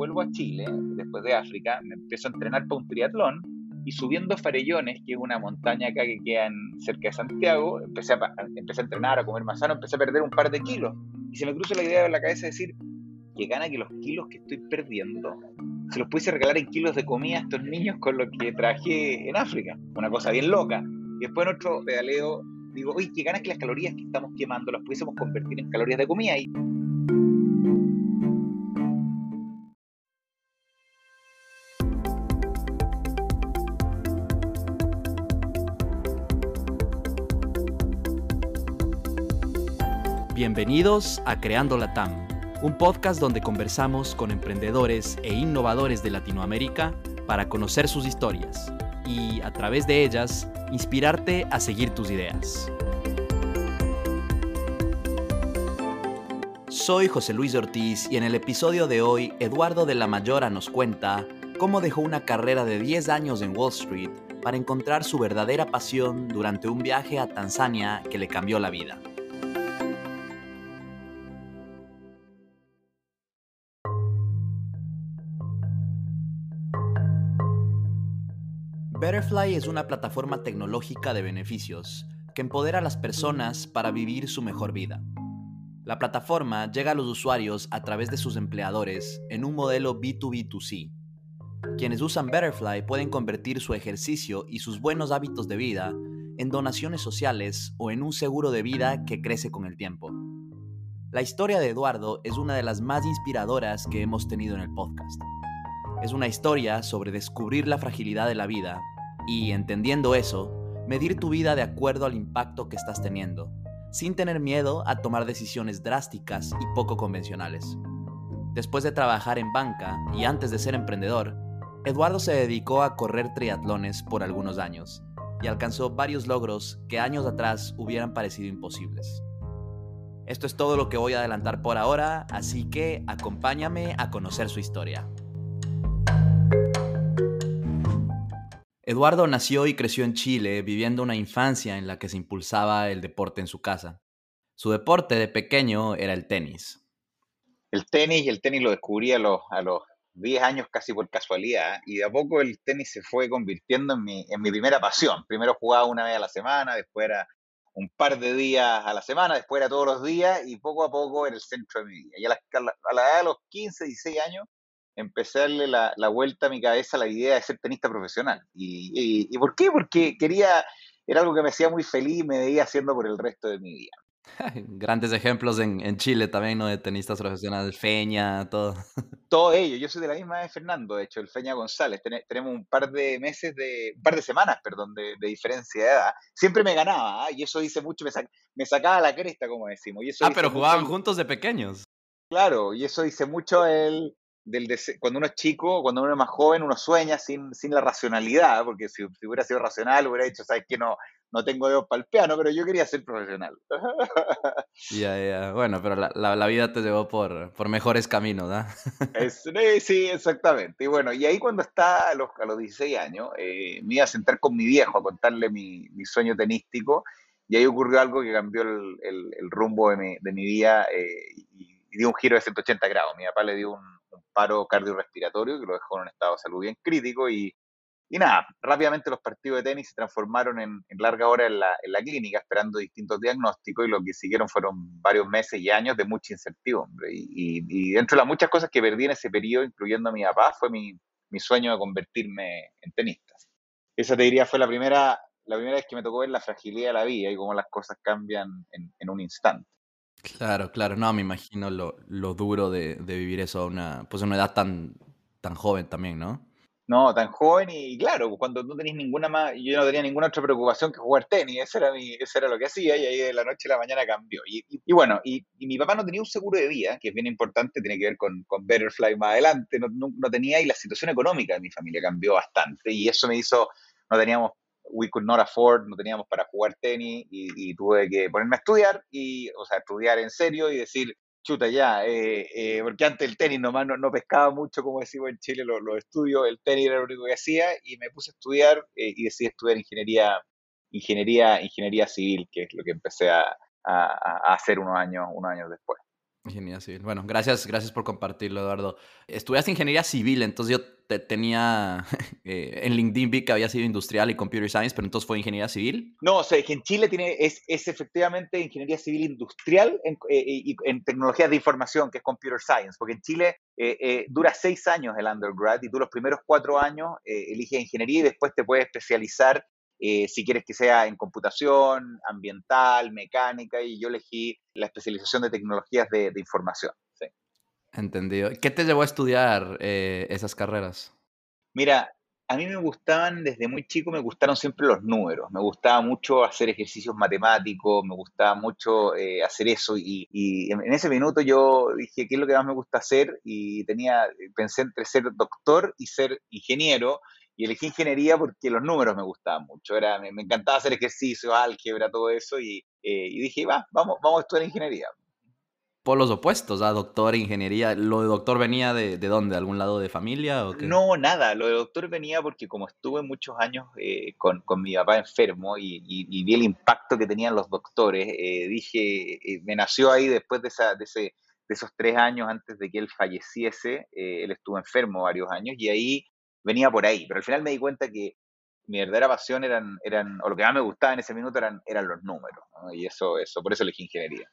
Vuelvo a Chile, después de África, me empiezo a entrenar para un triatlón y subiendo Farellones, que es una montaña acá que queda cerca de Santiago, empecé a, empecé a entrenar, a comer más sano, empecé a perder un par de kilos. Y se me cruza la idea en la cabeza de decir, que gana que los kilos que estoy perdiendo se los pudiese regalar en kilos de comida a estos niños con lo que traje en África. Una cosa bien loca. Y después en otro pedaleo digo, oye, que ganas que las calorías que estamos quemando las pudiésemos convertir en calorías de comida. Y Bienvenidos a Creando la TAM, un podcast donde conversamos con emprendedores e innovadores de Latinoamérica para conocer sus historias y, a través de ellas, inspirarte a seguir tus ideas. Soy José Luis Ortiz y en el episodio de hoy, Eduardo de la Mayora nos cuenta cómo dejó una carrera de 10 años en Wall Street para encontrar su verdadera pasión durante un viaje a Tanzania que le cambió la vida. Betterfly es una plataforma tecnológica de beneficios que empodera a las personas para vivir su mejor vida. La plataforma llega a los usuarios a través de sus empleadores en un modelo B2B2C. Quienes usan Betterfly pueden convertir su ejercicio y sus buenos hábitos de vida en donaciones sociales o en un seguro de vida que crece con el tiempo. La historia de Eduardo es una de las más inspiradoras que hemos tenido en el podcast. Es una historia sobre descubrir la fragilidad de la vida y, entendiendo eso, medir tu vida de acuerdo al impacto que estás teniendo, sin tener miedo a tomar decisiones drásticas y poco convencionales. Después de trabajar en banca y antes de ser emprendedor, Eduardo se dedicó a correr triatlones por algunos años y alcanzó varios logros que años atrás hubieran parecido imposibles. Esto es todo lo que voy a adelantar por ahora, así que acompáñame a conocer su historia. Eduardo nació y creció en Chile, viviendo una infancia en la que se impulsaba el deporte en su casa. Su deporte de pequeño era el tenis. El tenis, el tenis lo descubrí a los, a los 10 años casi por casualidad, y de a poco el tenis se fue convirtiendo en mi, en mi primera pasión. Primero jugaba una vez a la semana, después era un par de días a la semana, después era todos los días, y poco a poco era el centro de mi vida. Y a la, a la edad de los 15, 16 años, empecé a darle la, la, vuelta a mi cabeza a la idea de ser tenista profesional. Y, y, por qué? Porque quería, era algo que me hacía muy feliz y me veía haciendo por el resto de mi vida. Grandes ejemplos en, en, Chile también, ¿no? De tenistas profesionales, Feña, todo. Todo ello. Yo soy de la misma de Fernando, de hecho, el Feña González. tenemos un par de meses, de, un par de semanas, perdón, de, de diferencia de edad. Siempre me ganaba, ¿eh? y eso dice mucho, me, me, sacaba la cresta, como decimos. Y eso ah, pero jugaban juntos de pequeños. Claro, y eso dice mucho el, del cuando uno es chico, cuando uno es más joven, uno sueña sin, sin la racionalidad, porque si, hubiera sido racional hubiera dicho, sabes que no, no tengo dedos para el piano, pero yo quería ser profesional. Ya, ya, bueno, pero la, la, vida te llevó por, por mejores caminos, ¿ah? sí, exactamente. Y bueno, y ahí cuando está a los, a los 16 años, eh, me iba a sentar con mi viejo a contarle mi, mi sueño tenístico, y ahí ocurrió algo que cambió el, el, el rumbo de mi, de mi vida eh, y, y dio un giro de 180 grados. Mi papá le dio un paro cardiorrespiratorio que lo dejó en un estado de salud bien crítico y, y nada, rápidamente los partidos de tenis se transformaron en, en larga hora en la, en la, clínica esperando distintos diagnósticos y lo que siguieron fueron varios meses y años de mucha incertidumbre. Y, y, y dentro de las muchas cosas que perdí en ese periodo, incluyendo a mi papá, fue mi, mi sueño de convertirme en tenista. Esa te diría fue la primera, la primera vez que me tocó ver la fragilidad de la vida y cómo las cosas cambian en, en un instante. Claro, claro. No, me imagino lo, lo duro de, de, vivir eso a una, pues una edad tan, tan joven también, ¿no? No, tan joven y claro, cuando no tenéis ninguna más, yo no tenía ninguna otra preocupación que jugar tenis, eso era, mi, eso era lo que hacía y ahí de la noche a la mañana cambió. Y, y, bueno, y, y, mi papá no tenía un seguro de vida, que es bien importante, tiene que ver con, con Betterfly más adelante, no, no, no tenía y la situación económica de mi familia cambió bastante y eso me hizo, no teníamos we could not afford, no teníamos para jugar tenis y, tuve que ponerme a estudiar, y, o sea, estudiar en serio y decir, chuta ya, eh, eh, porque antes el tenis nomás no, no, pescaba mucho, como decimos en Chile, los lo estudios, el tenis era lo único que hacía y me puse a estudiar eh, y decidí estudiar ingeniería, ingeniería, ingeniería civil, que es lo que empecé a, a, hacer unos años, unos años después. Ingeniería civil. Bueno, gracias, gracias por compartirlo, Eduardo. Estudiaste ingeniería civil, entonces yo te tenía eh, en LinkedIn vi que había sido industrial y computer science, pero entonces fue ingeniería civil. No, o sea, en Chile tiene, es, es efectivamente ingeniería civil industrial en, eh, y en tecnologías de información, que es computer science, porque en Chile eh, dura seis años el undergrad y tú los primeros cuatro años eliges ingeniería y después te puedes especializar eh, si quieres que sea en computación, ambiental, mecánica, y yo elegí la especialización de tecnologías de, información. Entendido. ¿Qué te llevó a estudiar eh, esas carreras? Mira, a mí me gustaban, desde muy chico me gustaron siempre los números, me gustaba mucho hacer ejercicios matemáticos, me gustaba mucho eh, hacer eso y, y, en ese minuto yo dije, ¿qué es lo que más me gusta hacer? Y tenía, pensé entre ser doctor y ser ingeniero y elegí ingeniería porque los números me gustaban mucho. Era, me, encantaba hacer ejercicio, álgebra, todo eso. Y, eh, y dije, va, vamos, vamos a estudiar ingeniería. Por los opuestos, a doctor, ingeniería. ¿Lo de doctor venía de, de dónde? ¿Algún lado de familia? O No, nada. Lo de doctor venía porque como estuve muchos años eh, con, con, mi papá enfermo y, y, vi el impacto que tenían los doctores, eh, dije, me nació ahí después de, esa, de, ese, de esos tres años antes de que él falleciese. él estuvo enfermo varios años y ahí venía por ahí, pero al final me di cuenta que mi verdadera pasión eran, eran o lo que más me gustaba en ese minuto eran, eran los números, y eso, eso, por eso elegí ingeniería.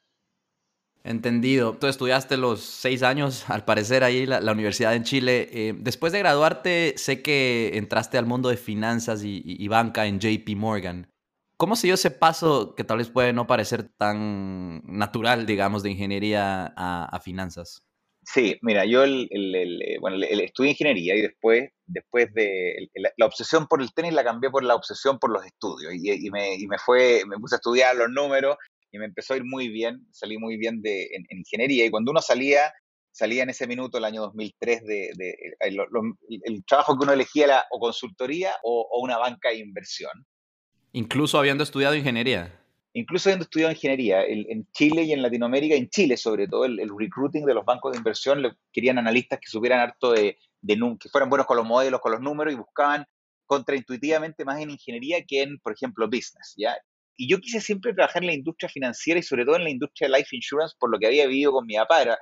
Entendido. Tú estudiaste los seis años, al parecer, ahí la, la universidad en Chile. Eh, después de graduarte, sé que entraste al mundo de finanzas y, banca en JP Morgan. ¿Cómo se dio ese paso que tal vez puede no parecer tan natural, digamos, de ingeniería a finanzas? Sí, mira, yo el, el, eh, bueno, estudié ingeniería y después, después de la, obsesión por el tenis la cambié por la obsesión por los estudios y, me, y, me, fue, me puse a estudiar los números y me empezó a ir muy bien, salí muy bien de, en, ingeniería y cuando uno salía, salía en ese minuto, el año 2003, de, de el, el, trabajo que uno elegía era o consultoría o, o una banca de inversión. Incluso habiendo estudiado ingeniería incluso habiendo estudiado ingeniería en Chile y en Latinoamérica, en Chile sobre todo, el, recruiting de los bancos de inversión querían analistas que supieran harto de, que fueran buenos con los modelos, con los números y buscaban contraintuitivamente más en ingeniería que en, por ejemplo, business. Y yo quise siempre trabajar en la industria financiera y sobre todo en la industria de life insurance por lo que había vivido con mi papá. Era,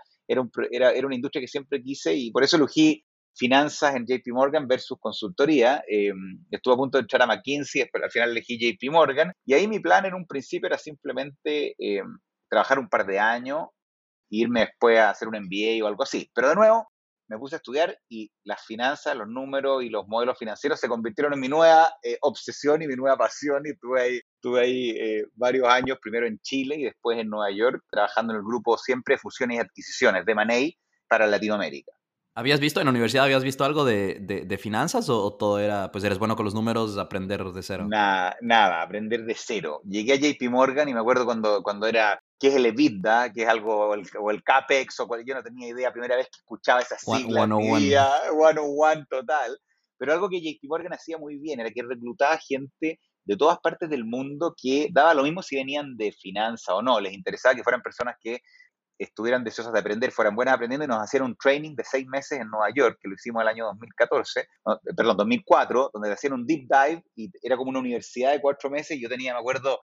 era, era una industria que siempre quise y por eso elegí finanzas en JP Morgan versus consultoría. Eh, estuve a punto de entrar a McKinsey, pero al final elegí JP Morgan. Y ahí mi plan en un principio era simplemente eh, trabajar un par de años, irme después a hacer un MBA o algo así. Pero de nuevo, me puse a estudiar y las finanzas, los números y los modelos financieros se convirtieron en mi nueva eh, obsesión y mi nueva pasión y estuve ahí, tuve ahí varios años, primero en Chile y después en Nueva York, trabajando en el grupo siempre fusiones y adquisiciones de Manei para Latinoamérica. ¿Habías visto en la universidad, habías visto algo de, de, finanzas o, todo era, pues eres bueno con los números, aprender de cero? Nada, nada, aprender de cero. Llegué a JP Morgan y me acuerdo cuando, cuando era, ¿qué es el EBITDA? ¿Qué es algo, o el, CAPEX? O cual, yo no tenía idea, primera vez que escuchaba esas siglas. One, one total. Pero algo que JP Morgan hacía muy bien era que reclutaba gente de todas partes del mundo que daba lo mismo si venían de finanzas o no, les interesaba que fueran personas que estuvieran deseosas de aprender, fueran buenas aprendiendo y nos hacían un training de seis meses en Nueva York, que lo hicimos el año 2014, perdón, 2004, donde hacían un deep dive y era como una universidad de cuatro meses y yo tenía, me acuerdo,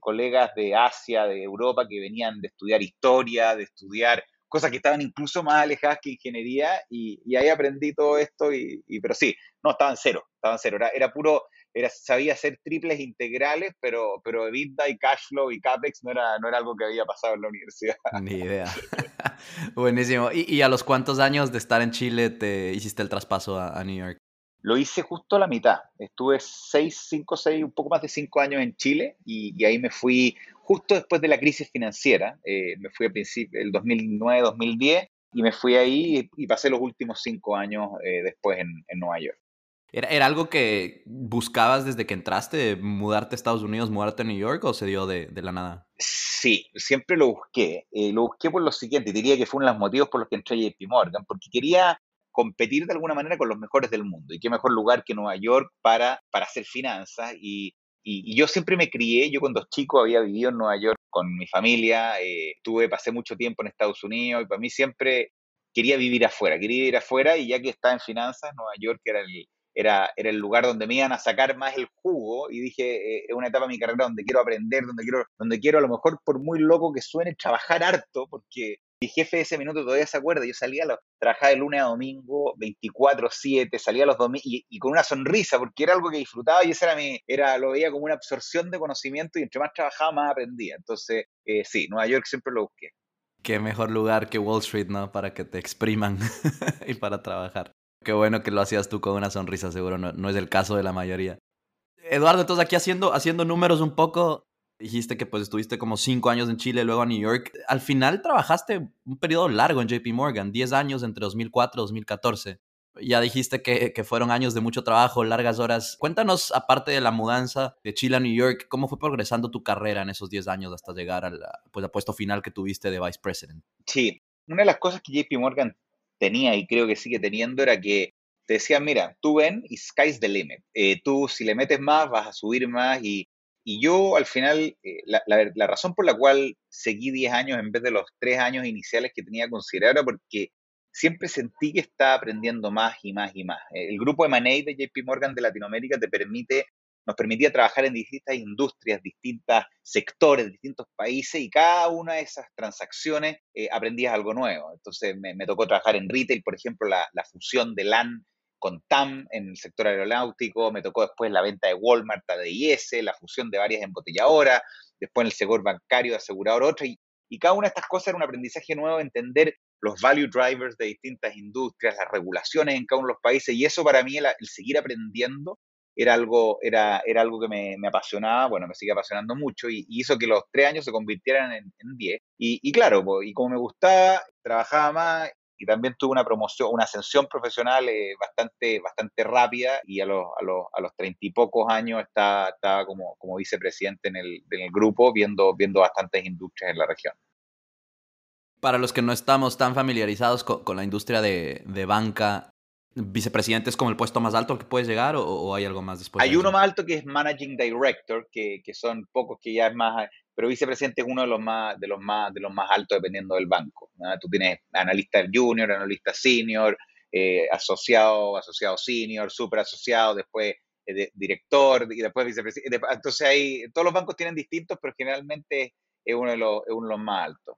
colegas de Asia, de Europa, que venían de estudiar historia, de estudiar cosas que estaban incluso más alejadas que ingeniería y, ahí aprendí todo esto, y, pero sí, no, estaban cero, estaban cero, era, era puro era, sabía hacer triples integrales, pero, pero EBITDA y cash flow y CAPEX no era, no era algo que había pasado en la universidad. Ni idea. Buenísimo. ¿Y, ¿Y, a los cuántos años de estar en Chile te hiciste el traspaso a, New York? Lo hice justo a la mitad. Estuve seis, cinco, seis, un poco más de cinco años en Chile y, y ahí me fui justo después de la crisis financiera. Eh, me fui a principio, el 2009, 2010 y me fui ahí y, pasé los últimos cinco años eh, después en, en Nueva York. ¿Era, algo que buscabas desde que entraste, mudarte a Estados Unidos, mudarte a New York o se dio de, la nada? Sí, siempre lo busqué. Eh, lo busqué por lo siguiente, diría que fue uno de los motivos por los que entré a JP Morgan, porque quería competir de alguna manera con los mejores del mundo. Y qué mejor lugar que Nueva York para, para hacer finanzas. Y, y, yo siempre me crié, yo cuando chico había vivido en Nueva York con mi familia, eh, tuve, pasé mucho tiempo en Estados Unidos y para mí siempre quería vivir afuera, quería vivir afuera y ya que estaba en finanzas, Nueva York era el, era, era el lugar donde me iban a sacar más el jugo y dije, eh, es una etapa de mi carrera donde quiero aprender, donde quiero, donde quiero a lo mejor, por muy loco que suene, trabajar harto, porque mi jefe ese minuto todavía se acuerda, yo salía, a trabajaba de lunes a domingo, 24-7, salía los domingos y, con una sonrisa, porque era algo que disfrutaba y ese era mi, era, lo veía como una absorción de conocimiento y entre más trabajaba, más aprendía. Entonces, eh, sí, Nueva York siempre lo busqué. Qué mejor lugar que Wall Street, ¿no? Para que te expriman y para trabajar. Qué bueno que lo hacías tú con una sonrisa, seguro no, no es el caso de la mayoría. Eduardo, entonces aquí haciendo, haciendo números un poco, dijiste que pues estuviste como cinco años en Chile, luego a New York. Al final trabajaste un periodo largo en JP Morgan, 10 años entre 2004 y 2014. Ya dijiste que, que, fueron años de mucho trabajo, largas horas. Cuéntanos, aparte de la mudanza de Chile a New York, ¿cómo fue progresando tu carrera en esos 10 años hasta llegar al pues, puesto final que tuviste de Vice President? Sí, una de las cosas que JP Morgan tenía y creo que sigue teniendo era que te decían, mira, tú ven y sky's the limit. Eh, tú si le metes más vas a subir más y, y yo al final, eh, la, la, razón por la cual seguí 10 años en vez de los 3 años iniciales que tenía considerado era porque siempre sentí que estaba aprendiendo más y más y más. El grupo M&A de JP Morgan de Latinoamérica te permite nos permitía trabajar en distintas industrias, distintos sectores, distintos países y cada una de esas transacciones eh, aprendías algo nuevo. Entonces me, tocó trabajar en retail, por ejemplo, la, fusión de LAN con TAM en el sector aeronáutico, me tocó después la venta de Walmart a DIS, la fusión de varias embotelladoras, después en el sector bancario, asegurador, otra, y, y cada una de estas cosas era un aprendizaje nuevo, entender los value drivers de distintas industrias, las regulaciones en cada uno de los países, y eso para mí, el seguir aprendiendo, era algo, era, era algo que me, me apasionaba, bueno, me sigue apasionando mucho y, hizo que los tres años se convirtieran en, diez. Y, y, claro, y como me gustaba, trabajaba más y también tuve una promoción, una ascensión profesional eh, bastante, bastante rápida y a los, a los, a los treinta y pocos años estaba, estaba como, como vicepresidente en el, en el grupo viendo, viendo bastantes industrias en la región. Para los que no estamos tan familiarizados con, con la industria de, de banca, vicepresidente es como el puesto más alto al que puedes llegar o, hay algo más después? Hay uno más alto que es Managing Director, que, que, son pocos que ya es más, pero vicepresidente es uno de los más, de los más, de los más altos dependiendo del banco. Tú tienes analista junior, analista senior, eh, asociado, asociado senior, super asociado, después eh, director y después vicepresidente. Entonces hay, todos los bancos tienen distintos, pero generalmente es uno de los, es uno de los más altos.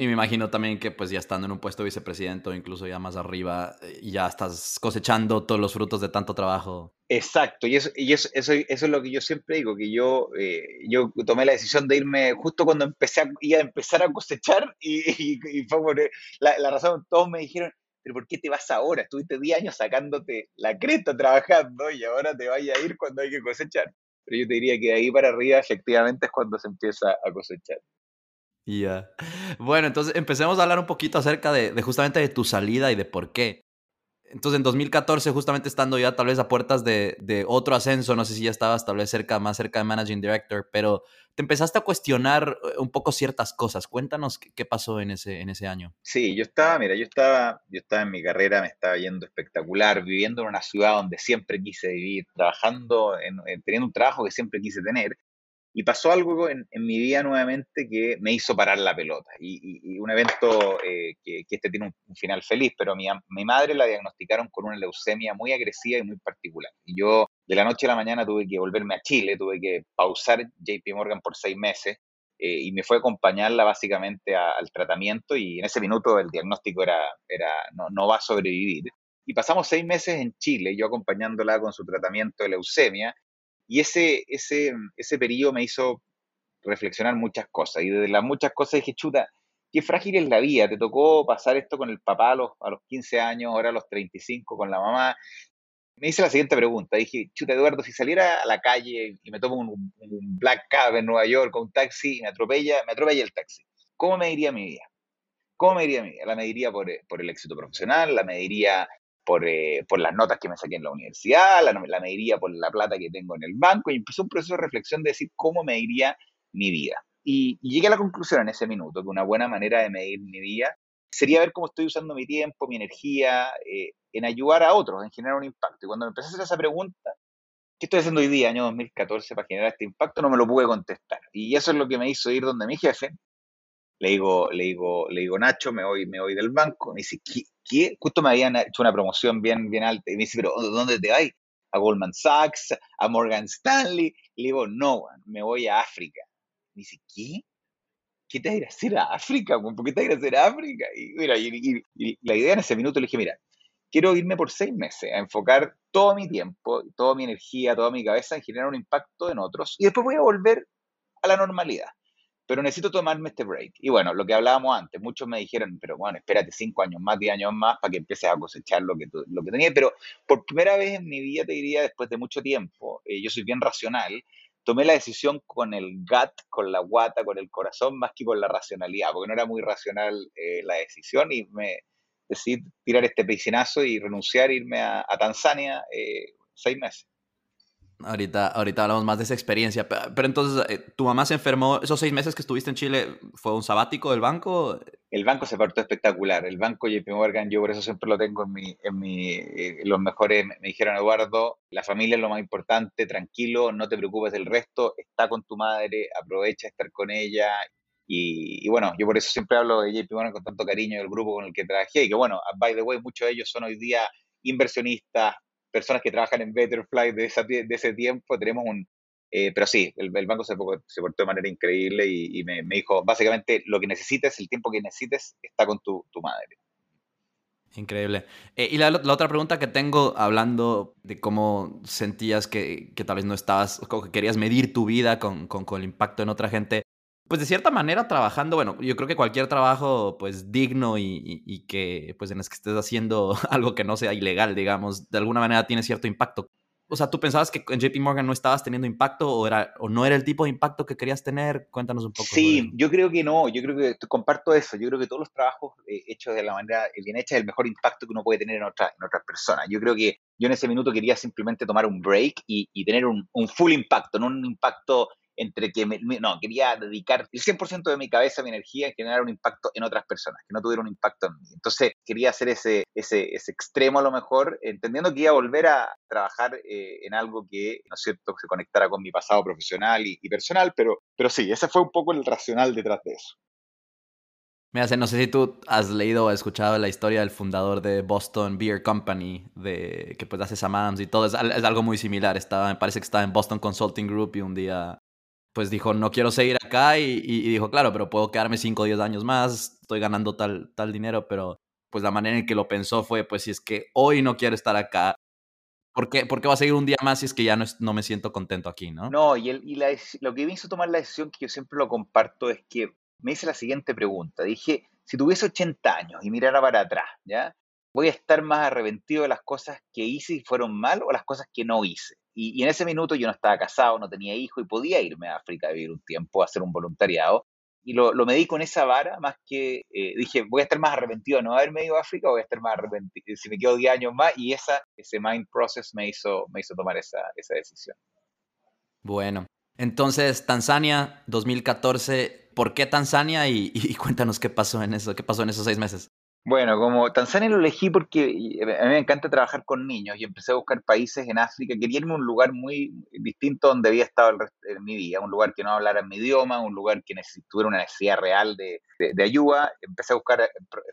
Y me imagino también que pues ya estando en un puesto de vicepresidente o incluso ya más arriba, eh, ya estás cosechando todos los frutos de tanto trabajo. Exacto, y eso, y eso, eso, es lo que yo siempre digo, que yo, eh, yo tomé la decisión de irme justo cuando empecé a, empezar a cosechar y, y, fue por la, la, razón, todos me dijeron, pero ¿por qué te vas ahora? Estuviste 10 años sacándote la cresta trabajando y ahora te vayas a ir cuando hay que cosechar. Pero yo te diría que de ahí para arriba efectivamente es cuando se empieza a cosechar. Ya. Bueno, entonces empecemos a hablar un poquito acerca de, justamente de tu salida y de por qué. Entonces, en 2014, justamente estando ya tal vez a puertas de, otro ascenso, no sé si ya estabas tal vez cerca, más cerca de Managing Director, pero te empezaste a cuestionar eh, un poco ciertas cosas. Cuéntanos qué, pasó en ese, en año. Sí, yo estaba, mira, yo estaba, yo estaba en mi carrera, me estaba yendo espectacular, viviendo en una ciudad donde siempre quise vivir, trabajando, en, teniendo un trabajo que siempre quise tener. Y pasó algo en, mi vida nuevamente que me hizo parar la pelota. Y, un evento eh, que, este tiene un, final feliz, pero mi, mi madre la diagnosticaron con una leucemia muy agresiva y muy particular. Y yo de la noche a la mañana tuve que volverme a Chile, tuve que pausar JP Morgan por seis meses eh, y me fue a acompañarla básicamente al tratamiento y en ese minuto el diagnóstico era, era no, no va a sobrevivir. Y pasamos seis meses en Chile, yo acompañándola con su tratamiento de leucemia y ese, ese, ese periodo me hizo reflexionar muchas cosas. Y de las muchas cosas dije, chuta, qué frágil es la vida. Te tocó pasar esto con el papá a los, a los 15 años, ahora a los 35 con la mamá. Me hice la siguiente pregunta. Dije, chuta, Eduardo, si saliera a la calle y me tomo un, black cab en Nueva York con un taxi y me atropella, me atropella el taxi, ¿cómo me diría mi vida? ¿Cómo me diría mi vida? La mediría por, por el éxito profesional, la mediría por, eh, por, las notas que me saqué en la universidad, la, la mediría por la plata que tengo en el banco y empezó un proceso de reflexión de decir cómo me iría mi vida. Y, llegué a la conclusión en ese minuto que una buena manera de medir mi vida sería ver cómo estoy usando mi tiempo, mi energía eh, en ayudar a otros, en generar un impacto. Y cuando me empecé a hacer esa pregunta, ¿qué estoy haciendo hoy día, año 2014, para generar este impacto? No me lo pude contestar. Y eso es lo que me hizo ir donde mi jefe. Le digo, le digo, le digo, Nacho, me voy, me voy del banco. Me dice, ¿qué? Justo me habían hecho una promoción bien, bien alta y me dice, pero ¿dónde te vas? A Goldman Sachs, a Morgan Stanley. Le digo, no, me voy a África. Me dice, ¿qué? ¿Qué te vas a ir a hacer a África? ¿Por qué te vas a ir a hacer a África? Y, mira, y, la idea en ese minuto le dije, mira, quiero irme por seis meses a enfocar todo mi tiempo, toda mi energía, toda mi cabeza en generar un impacto en otros y después voy a volver a la normalidad pero necesito tomarme este break. Y bueno, lo que hablábamos antes, muchos me dijeron, pero bueno, espérate cinco años más, diez años más para que empieces a cosechar lo que, lo que tenías. Pero por primera vez en mi vida, te diría, después de mucho tiempo, eh, yo soy bien racional, tomé la decisión con el gut, con la guata, con el corazón, más que con la racionalidad, porque no era muy racional eh, la decisión y me decidí tirar este piscinazo y renunciar, irme a, Tanzania eh, seis meses. Ahorita, ahorita hablamos más de esa experiencia. Pero, entonces, eh, ¿tu mamá se enfermó esos seis meses que estuviste en Chile? ¿Fue un sabático del banco? El banco se portó espectacular. El banco JP Morgan, yo por eso siempre lo tengo en mi, en mi, eh, los mejores, me dijeron, Eduardo, la familia es lo más importante, tranquilo, no te preocupes del resto, está con tu madre, aprovecha estar con ella. Y, y, bueno, yo por eso siempre hablo de JP Morgan con tanto cariño del grupo con el que trabajé. Y que bueno, by the way, muchos de ellos son hoy día inversionistas, personas que trabajan en Betterfly de, de ese tiempo, tenemos un... Eh, pero sí, el, banco se, se, portó de manera increíble y, me, dijo, básicamente, lo que necesites, el tiempo que necesites, está con tu, madre. Increíble. Eh, y la, otra pregunta que tengo, hablando de cómo sentías que, que tal vez no estabas, o que querías medir tu vida con, con, el impacto en otra gente, pues de cierta manera trabajando, bueno, yo creo que cualquier trabajo pues digno y, que pues en el que estés haciendo algo que no sea ilegal, digamos, de alguna manera tiene cierto impacto. O sea, ¿tú pensabas que en JP Morgan no estabas teniendo impacto o, era, o no era el tipo de impacto que querías tener? Cuéntanos un poco. Sí, yo creo que no, yo creo que comparto eso, yo creo que todos los trabajos eh, hechos de la manera bien hecha es el mejor impacto que uno puede tener en, otra, en otras personas. Yo creo que yo en ese minuto quería simplemente tomar un break y, tener un, un, full impacto, no un impacto entre que, me, no, quería dedicar el 100% de mi cabeza, mi energía en generar un impacto en otras personas, que no tuviera un impacto en mí. Entonces quería hacer ese, ese, extremo a lo mejor, entendiendo que iba a volver a trabajar eh, en algo que, ¿no es cierto?, se conectara con mi pasado profesional y, personal, pero, pero sí, ese fue un poco el racional detrás de eso. Mira, no sé si tú has leído o escuchado la historia del fundador de Boston Beer Company, de, que pues hace samams y todo, es, es, algo muy similar. Estaba, me parece que estaba en Boston Consulting Group y un día pues dijo, no quiero seguir acá y, dijo, claro, pero puedo quedarme 5 o 10 años más, estoy ganando tal, tal dinero, pero pues la manera en que lo pensó fue, pues si es que hoy no quiero estar acá, ¿por qué, por va a seguir un día más si es que ya no, no me siento contento aquí, no? No, y, el, y la, lo que me hizo tomar la decisión, que yo siempre lo comparto, es que me hice la siguiente pregunta. Dije, si tuviese 80 años y mirara para atrás, ¿ya? ¿Voy a estar más arrepentido de las cosas que hice y fueron mal o las cosas que no hice? Y, en ese minuto yo no estaba casado, no tenía hijo y podía irme a África a vivir un tiempo, a hacer un voluntariado. Y lo, lo medí con esa vara, más que eh, dije, voy a estar más arrepentido de no haberme ido a África, o voy a estar más arrepentido si me quedo 10 años más. Y esa, ese mind process me hizo, me hizo tomar esa, esa decisión. Bueno, entonces Tanzania 2014, ¿por qué Tanzania? Y, y, cuéntanos qué pasó en eso, qué pasó en esos seis meses. Bueno, como Tanzania lo elegí porque a mí me encanta trabajar con niños y empecé a buscar países en África. Quería irme a un lugar muy distinto donde había estado el resto de mi vida, un lugar que no hablara mi idioma, un lugar que tuviera una necesidad real de, de, ayuda. Empecé a buscar eh,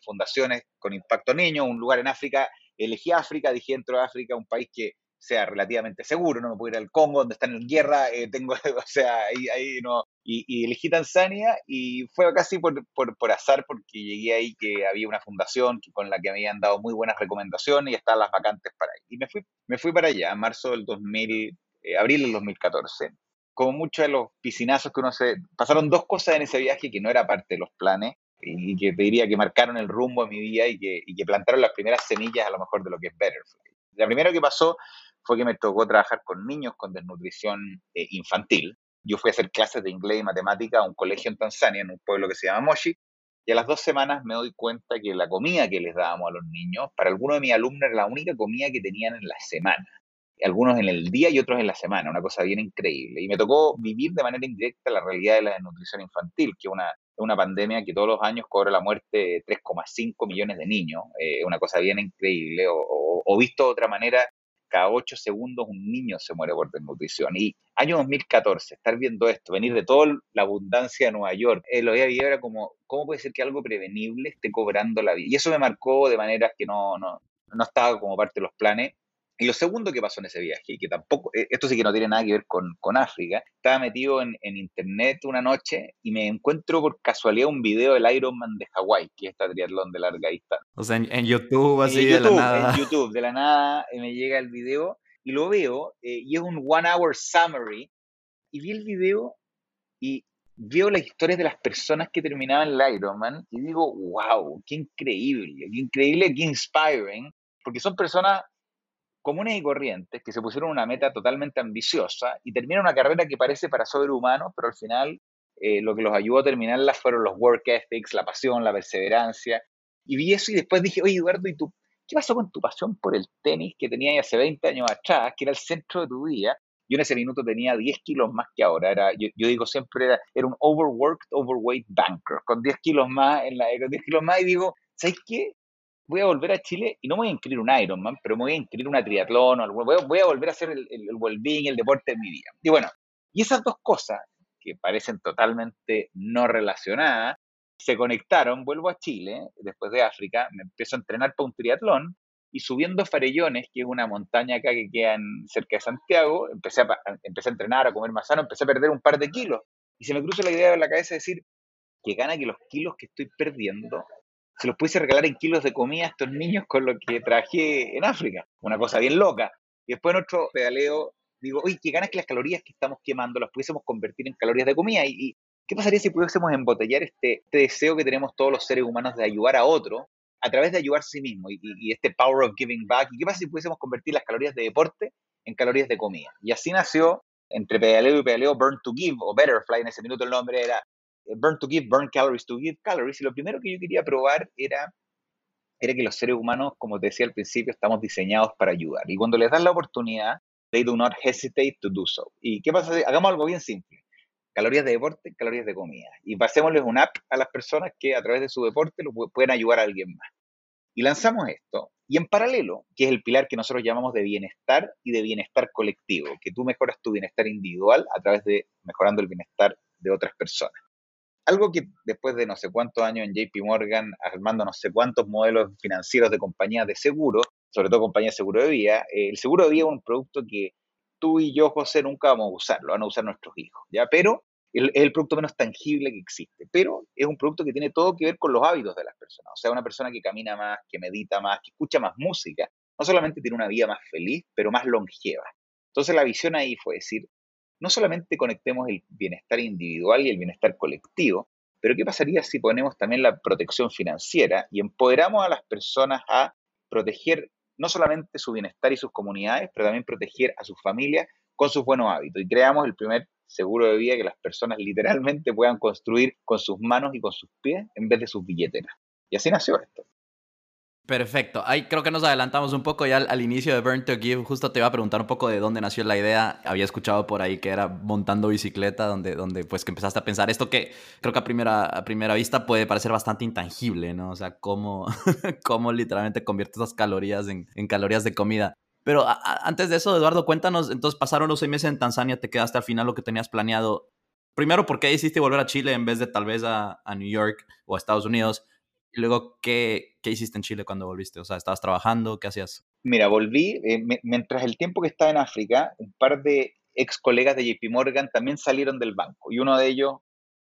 fundaciones con impacto niño, un lugar en África. Elegí África, dije dentro de África, un país que sea relativamente seguro, no me puedo ir al Congo, donde están en guerra, eh, tengo, o sea, ahí, ahí no, y, elegí Tanzania y fue casi por, por, por, azar porque llegué ahí que había una fundación con la que me habían dado muy buenas recomendaciones y estaban las vacantes para ahí. Y me fui, me fui para allá, en marzo del 2000, eh, abril del 2014. Como muchos de los piscinazos que uno se... Pasaron dos cosas en ese viaje que no era parte de los planes y que te diría que marcaron el rumbo de mi vida y que, y que plantaron las primeras semillas a lo mejor de lo que es Betterfly. La primera que pasó fue que me tocó trabajar con niños con desnutrición eh, infantil. Yo fui a hacer clases de inglés y matemática a un colegio en Tanzania, en un pueblo que se llama Moshi, y a las dos semanas me doy cuenta que la comida que les dábamos a los niños, para algunos de mis alumnos era la única comida que tenían en la semana. Algunos en el día y otros en la semana, una cosa bien increíble. Y me tocó vivir de manera indirecta la realidad de la desnutrición infantil, que es una, pandemia que todos los años cobra la muerte de 3,5 millones de niños, eh, una cosa bien increíble, o, o, visto de otra manera, cada ocho segundos un niño se muere por desnutrición. Y año 2014, estar viendo esto, venir de toda la abundancia de Nueva York, eh, lo veía era como, ¿cómo puede ser que algo prevenible esté cobrando la vida? Y eso me marcó de maneras que no, no, no estaba como parte de los planes. Y lo segundo que pasó en ese viaje, y que tampoco, eh, esto sí que no tiene nada que ver con, con África, estaba metido en, en, internet una noche y me encuentro por casualidad un video del Ironman de Hawái, que es este triatlón de larga distancia. O sea, en, YouTube, así de la nada. En YouTube, de la nada eh, me llega el video y lo veo, eh, y es un one hour summary, y vi el video y veo las historias de las personas que terminaban el Ironman y digo, wow, qué increíble, qué increíble, qué inspiring, porque son personas comunes y corrientes que se pusieron una meta totalmente ambiciosa y terminan una carrera que parece para sobrehumanos, pero al final eh, lo que los ayudó a terminarla fueron los work ethics, la pasión, la perseverancia. Y vi eso y después dije, oye Eduardo, ¿y tú qué pasó con tu pasión por el tenis que tenías hace 20 años atrás, que era el centro de tu vida? Yo en ese minuto tenía 10 kilos más que ahora. Era, yo, digo siempre, era, era, un overworked, overweight banker, con 10 kilos más, en la, con 10 kilos más y digo, ¿sabes qué? Voy a volver a Chile y no voy a inscribir un Ironman, pero me voy a inscribir una triatlón, o voy, voy a volver a hacer el, el, el well-being, el deporte de mi vida. Y bueno, y esas dos cosas, que parecen totalmente no relacionadas, se conectaron, vuelvo a Chile, después de África, me empiezo a entrenar para un triatlón, y subiendo Farellones, que es una montaña acá que queda cerca de Santiago, empecé a, empecé a entrenar, a comer más sano, empecé a perder un par de kilos. Y se me cruza la idea en la cabeza de decir, que gana que los kilos que estoy perdiendo se los pudiese regalar en kilos de comida a estos niños con lo que traje en África. Una cosa bien loca. Y después en otro pedaleo digo, oye, qué ganas que las calorías que estamos quemando las pudiésemos convertir en calorías de comida. ¿Y, qué pasaría si pudiésemos embotellar este, este, deseo que tenemos todos los seres humanos de ayudar a otro a través de ayudarse a sí mismo y, y, este power of giving back? ¿Y qué pasa si pudiésemos convertir las calorías de deporte en calorías de comida? Y así nació, entre pedaleo y pedaleo, Burn to Give o Betterfly, en ese minuto el nombre era burn to give, burn calories to give calories. Y lo primero que yo quería probar era, era que los seres humanos, como te decía al principio, estamos diseñados para ayudar. Y cuando les dan la oportunidad, they do not hesitate to do so. ¿Y qué pasa? Hagamos algo bien simple. Calorías de deporte, calorías de comida. Y pasémosles un app a las personas que a través de su deporte lo pueden ayudar a alguien más. Y lanzamos esto. Y en paralelo, que es el pilar que nosotros llamamos de bienestar y de bienestar colectivo, que tú mejoras tu bienestar individual a través de mejorando el bienestar de otras personas algo que después de no sé cuántos años en JP Morgan, armando no sé cuántos modelos financieros de compañías de seguro, sobre todo compañías de seguro de vida, eh, el seguro de vida es un producto que tú y yo, José, nunca vamos a usar, lo van a usar nuestros hijos, ¿ya? Pero es el producto menos tangible que existe, pero es un producto que tiene todo que ver con los hábitos de las personas. O sea, una persona que camina más, que medita más, que escucha más música, no solamente tiene una vida más feliz, pero más longeva. Entonces la visión ahí fue decir, no solamente conectemos el bienestar individual y el bienestar colectivo, pero ¿qué pasaría si ponemos también la protección financiera y empoderamos a las personas a proteger no solamente su bienestar y sus comunidades, pero también proteger a sus familias con sus buenos hábitos? Y creamos el primer seguro de vida que las personas literalmente puedan construir con sus manos y con sus pies en vez de sus billeteras. Y así nació esto. Perfecto. Ahí creo que nos adelantamos un poco ya al, inicio de Burn to Give. Justo te iba a preguntar un poco de dónde nació la idea. Había escuchado por ahí que era montando bicicleta, donde, donde pues que empezaste a pensar esto que creo que a primera, primera vista puede parecer bastante intangible, ¿no? O sea, cómo, cómo literalmente conviertes esas calorías en, en calorías de comida. Pero antes de eso, Eduardo, cuéntanos, entonces pasaron los seis meses en Tanzania, te quedaste al final lo que tenías planeado. Primero, ¿por qué hiciste volver a Chile en vez de tal vez a, a New York o a Estados Unidos? Y luego, ¿qué, ¿qué, hiciste en Chile cuando volviste? O sea, ¿estabas trabajando? ¿Qué hacías? Mira, volví, eh, mientras el tiempo que estaba en África, un par de ex colegas de JP Morgan también salieron del banco. Y uno de ellos,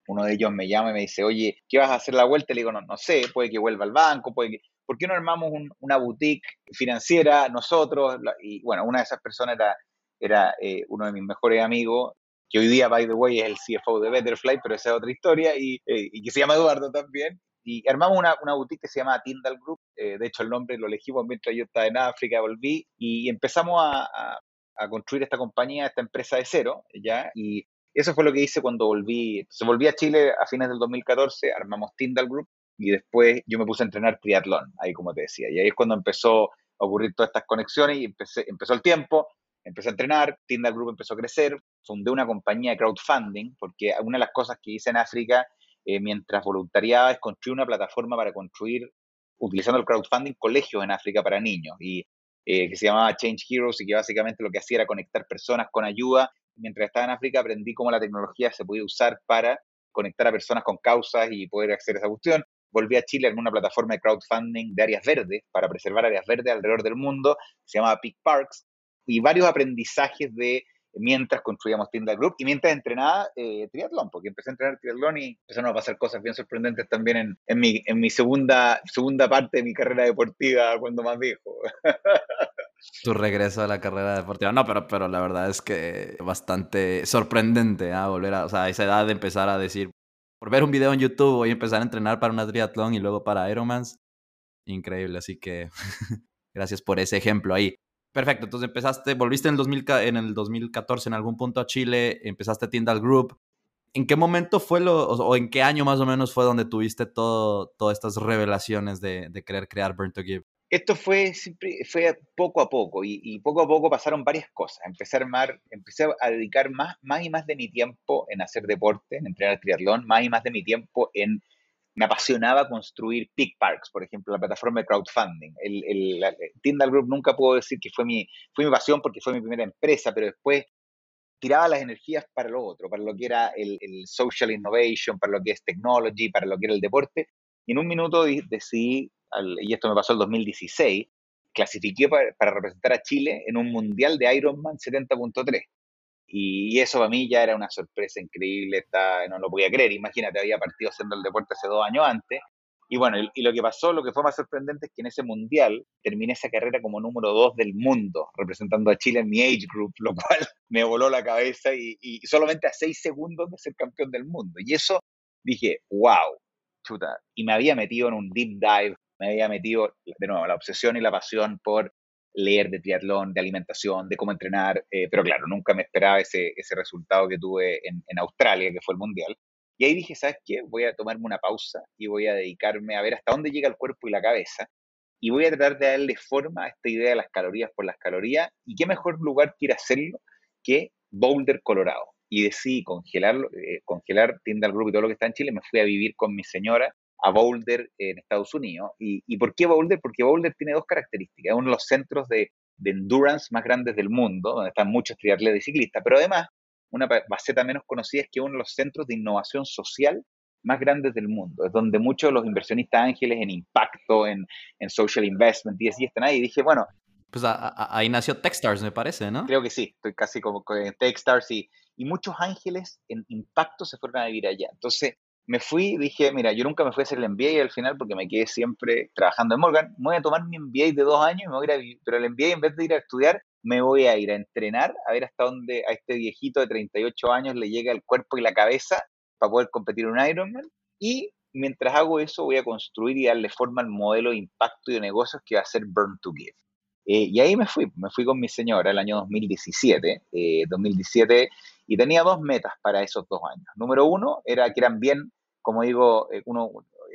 uno de ellos me llama y me dice, oye, ¿qué vas a hacer la vuelta? Le digo, no, no sé, puede que vuelva al banco, puede que... ¿Por qué no armamos una boutique financiera nosotros? Y bueno, una de esas personas era, era eh, uno de mis mejores amigos, que hoy día, by the way, es el CFO de Betterfly, pero esa es otra historia, y, eh, y que se llama Eduardo también. Y armamos una, una boutique que se llama Tyndall Group. Eh, de hecho, el nombre lo elegimos mientras yo estaba en África, volví. Y empezamos a, a, construir esta compañía, esta empresa de cero, ¿ya? Y eso fue lo que hice cuando volví. Entonces, volví a Chile a fines del 2014, armamos Tyndall Group. Y después yo me puse a entrenar triatlón, ahí como te decía. Y ahí es cuando empezó a ocurrir todas estas conexiones y empecé, empezó el tiempo, empecé a entrenar, Tyndall Group empezó a crecer, fundé una compañía de crowdfunding, porque una de las cosas que hice en África eh, mientras voluntariaba es una plataforma para construir, utilizando el crowdfunding, colegios en África para niños. Y eh, que se llamaba Change Heroes y que básicamente lo que hacía era conectar personas con ayuda. Mientras estaba en África aprendí cómo la tecnología se podía usar para conectar a personas con causas y poder acceder a esa cuestión. Volví a Chile en una plataforma de crowdfunding de áreas verdes para preservar áreas verdes alrededor del mundo, se llamaba Peak Parks, y varios aprendizajes de mientras construíamos Tinder Group y mientras entrenaba eh, triatlón, porque empecé a entrenar triatlón y empezaron a pasar cosas bien sorprendentes también en, mi, segunda, segunda parte de mi carrera deportiva cuando más viejo. Tu regreso a la carrera deportiva. No, pero, pero la verdad es que bastante sorprendente ¿eh? volver a esa edad de empezar a decir, por ver un video en YouTube voy a empezar a entrenar para una triatlón y luego para Ironmans. Increíble, así que gracias por ese ejemplo ahí. Perfecto, entonces empezaste, volviste en el, 2000, en el 2014 en algún punto a Chile, empezaste Tyndall Group. ¿En qué momento fue lo, o, en qué año más o menos fue donde tuviste todo, todas estas revelaciones de, de querer crear Burn to Give? Esto fue, siempre, fue poco a poco y, y, poco a poco pasaron varias cosas. Empecé a, armar, empecé a dedicar más, más y más de mi tiempo en hacer deporte, en entrenar triatlón, más y más de mi tiempo en me apasionaba construir Peak Parks, por ejemplo, la plataforma de crowdfunding. El, el, Tyndall Group nunca puedo decir que fue mi, fue mi pasión porque fue mi primera empresa, pero después tiraba las energías para lo otro, para lo que era el, el social innovation, para lo que es technology, para lo que era el deporte. Y en un minuto decidí, y esto me pasó el 2016, clasifiqué para, para representar a Chile en un mundial de Ironman 70.3. Y eso para mí ya era una sorpresa increíble, no lo podía creer. Imagínate, había partido haciendo el deporte hace dos años antes. Y bueno, y, lo que pasó, lo que fue más sorprendente es que en ese mundial terminé esa carrera como número dos del mundo, representando a Chile en mi age group, lo cual me voló la cabeza y, y solamente a seis segundos de ser campeón del mundo. Y eso dije, wow, chuta. Y me había metido en un deep dive, me había metido, de nuevo, la obsesión y la pasión por leer de triatlón, de alimentación, de cómo entrenar, eh, pero claro, nunca me esperaba ese, ese resultado que tuve en, en, Australia, que fue el Mundial. Y ahí dije, ¿sabes qué? Voy a tomarme una pausa y voy a dedicarme a ver hasta dónde llega el cuerpo y la cabeza. Y voy a tratar de darle forma a esta idea de las calorías por las calorías. Y qué mejor lugar quiere hacerlo que Boulder, Colorado. Y decidí congelarlo, eh, congelar tienda al grupo y todo lo que está en Chile. Me fui a vivir con mi señora a Boulder en Estados Unidos. ¿Y, ¿Y, por qué Boulder? Porque Boulder tiene dos características. Es uno de los centros de, de endurance más grandes del mundo, donde están muchos triatletas y ciclistas, pero además, una faceta menos conocida es que es uno de los centros de innovación social más grandes del mundo. Es donde muchos de los inversionistas ángeles en impacto, en, en social investment y así están ahí. Y dije, bueno. Pues a, a, ahí nació Techstars, me parece, ¿no? Creo que sí, estoy casi como en Techstars y, y muchos ángeles en impacto se fueron a vivir allá. Entonces, me fui, dije, mira, yo nunca me fui a hacer el MBA al final porque me quedé siempre trabajando en Morgan. Me voy a tomar mi MBA de dos años y me voy a ir a pero el MBA en vez de ir a estudiar, me voy a ir a entrenar, a ver hasta dónde a este viejito de 38 años le llega el cuerpo y la cabeza para poder competir en un Ironman. Y mientras hago eso, voy a construir y darle forma al modelo de impacto y de negocios que va a ser Burn to Give. Eh, y ahí me fui, me fui con mi señora el año 2017, eh, 2017, y tenía dos metas para esos dos años. Número uno era que eran bien como digo, eh, uno,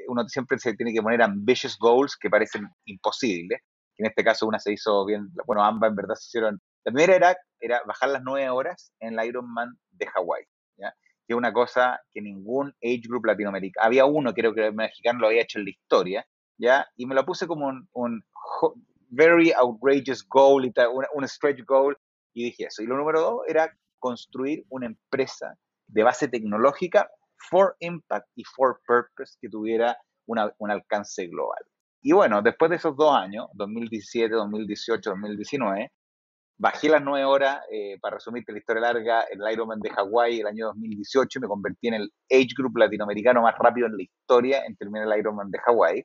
uno siempre se tiene que poner ambitious goals que parecen imposibles. En este caso una se hizo bien, bueno, ambas en verdad se hicieron. La primera era, era bajar las nueve horas en el Ironman de Hawái, que es una cosa que ningún age group latinoamericano, había uno creo que mexicano lo había hecho en la historia, ¿ya? y me lo puse como un very outrageous goal, y un, un stretch goal, y dije eso. Y lo número dos era construir una empresa de base tecnológica for impact y for purpose que tuviera una, un alcance global. Y bueno, después de esos dos años, 2017, 2018, 2019, bajé las nueve horas, eh, para resumirte la historia larga, el Ironman de Hawái el año 2018 me convertí en el age group latinoamericano más rápido en la historia en terminar el Ironman de Hawái.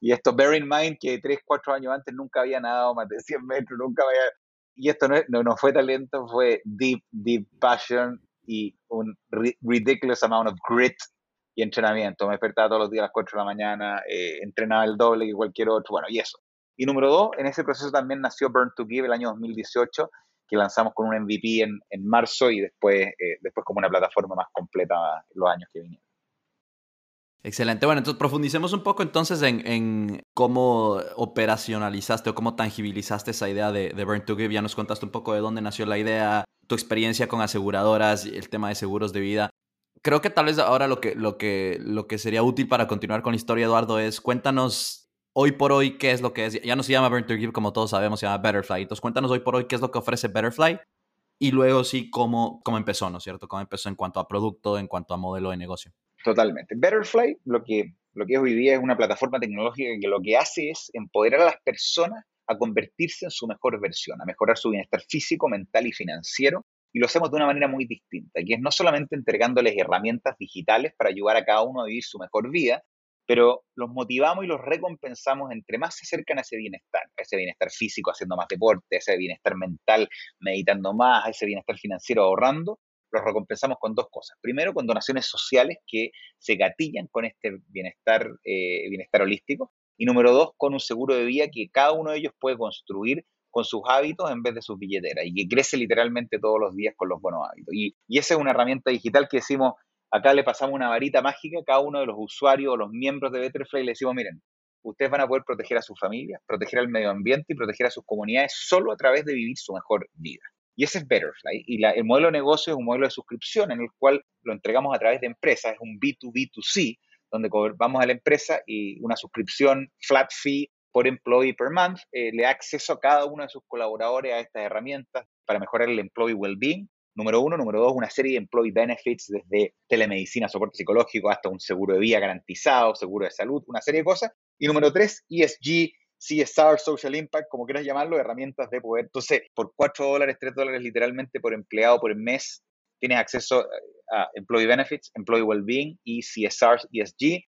Y esto, bear in mind que tres, cuatro años antes nunca había nadado más de 100 metros, nunca había... Y esto no, no, fue talento, fue deep, deep passion y un ridiculous amount of grit y entrenamiento. Me despertaba todos los días a las 4 de la mañana, eh, entrenaba el doble que cualquier otro, bueno, y eso. Y número dos, en ese proceso también nació Burn to Give el año 2018, que lanzamos con un MVP en, en marzo y después, eh, después como una plataforma más completa los años que vinieron. Excelente. Bueno, entonces profundicemos un poco entonces en, cómo operacionalizaste o cómo tangibilizaste esa idea de, de, Burn to Give. Ya nos contaste un poco de dónde nació la idea, tu experiencia con aseguradoras, el tema de seguros de vida. Creo que tal vez ahora lo que, lo que, lo que sería útil para continuar con la historia, Eduardo, es cuéntanos hoy por hoy, ¿qué es lo que es? Ya no se llama Burn to Give, como todos sabemos, se llama Betterfly. Entonces, cuéntanos hoy por hoy qué es lo que ofrece Betterfly y luego sí cómo, cómo empezó, ¿no es cierto? Cómo empezó en cuanto a producto, en cuanto a modelo de negocio. Totalmente. Betterfly, lo que, lo que es hoy día, es una plataforma tecnológica que lo que hace es empoderar a las personas a convertirse en su mejor versión, a mejorar su bienestar físico, mental y financiero. Y lo hacemos de una manera muy distinta, que es no solamente entregándoles herramientas digitales para ayudar a cada uno a vivir su mejor vida, pero los motivamos y los recompensamos entre más se acercan a ese bienestar, a ese bienestar físico haciendo más deporte, a ese bienestar mental meditando más, a ese bienestar financiero ahorrando, los recompensamos con dos cosas. Primero, con donaciones sociales que se gatillan con este bienestar, eh, bienestar holístico. Y número dos, con un seguro de vida que cada uno de ellos puede construir con sus hábitos en vez de sus billeteras y que crece literalmente todos los días con los buenos hábitos. Y, y esa es una herramienta digital que decimos, Acá le pasamos una varita mágica a cada uno de los usuarios o los miembros de Betterfly y le decimos, miren, ustedes van a poder proteger a su familia, proteger al medio ambiente y proteger a sus comunidades solo a través de vivir su mejor vida. Y ese es Betterfly. Y el modelo de negocio es un modelo de suscripción en el cual lo entregamos a través de empresas, es un B2B2C, donde vamos a la empresa y una suscripción flat fee por employee per month eh, le da acceso a cada uno de sus colaboradores a estas herramientas para mejorar el employee well-being número uno. Número dos, una serie de employee benefits, desde telemedicina, soporte psicológico, hasta un seguro de vida garantizado, seguro de salud, una serie de cosas. Y número tres, ESG, CSR, Social Impact, como quieras llamarlo, herramientas de poder. Entonces, por 4 dólares, 3 dólares literalmente por empleado por mes, tienes acceso a Employee Benefits, Employee Wellbeing y CSR, ESG,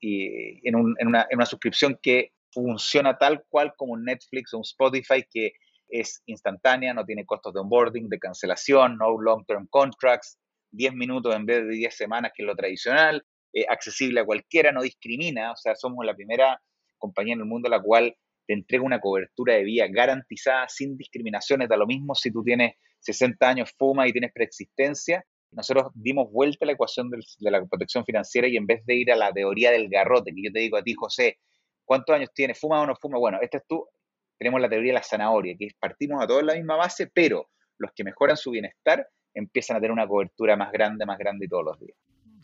y en, en, una, en una suscripción que funciona tal cual como un Netflix o un Spotify que es instantánea, no tiene costos de onboarding, de cancelación, no long-term contracts, 10 minutos en vez de 10 semanas, que es lo tradicional, eh, accesible a cualquiera, no discrimina, o sea, somos la primera compañía en el mundo la cual te entrega una cobertura de vida garantizada, sin discriminaciones, da lo mismo si tú tienes 60 años, fuma y tienes preexistencia. Nosotros dimos vuelta a la ecuación de la protección financiera y en vez de ir a la teoría del garrote, que yo te digo a ti, José, ¿cuántos años tienes? ¿Fuma o no fuma? Bueno, este es tú, tenemos la teoría de la zanahoria, que partimos a todos la misma base, pero los que mejoran su bienestar empiezan a tener una cobertura más grande, más grande todos los días.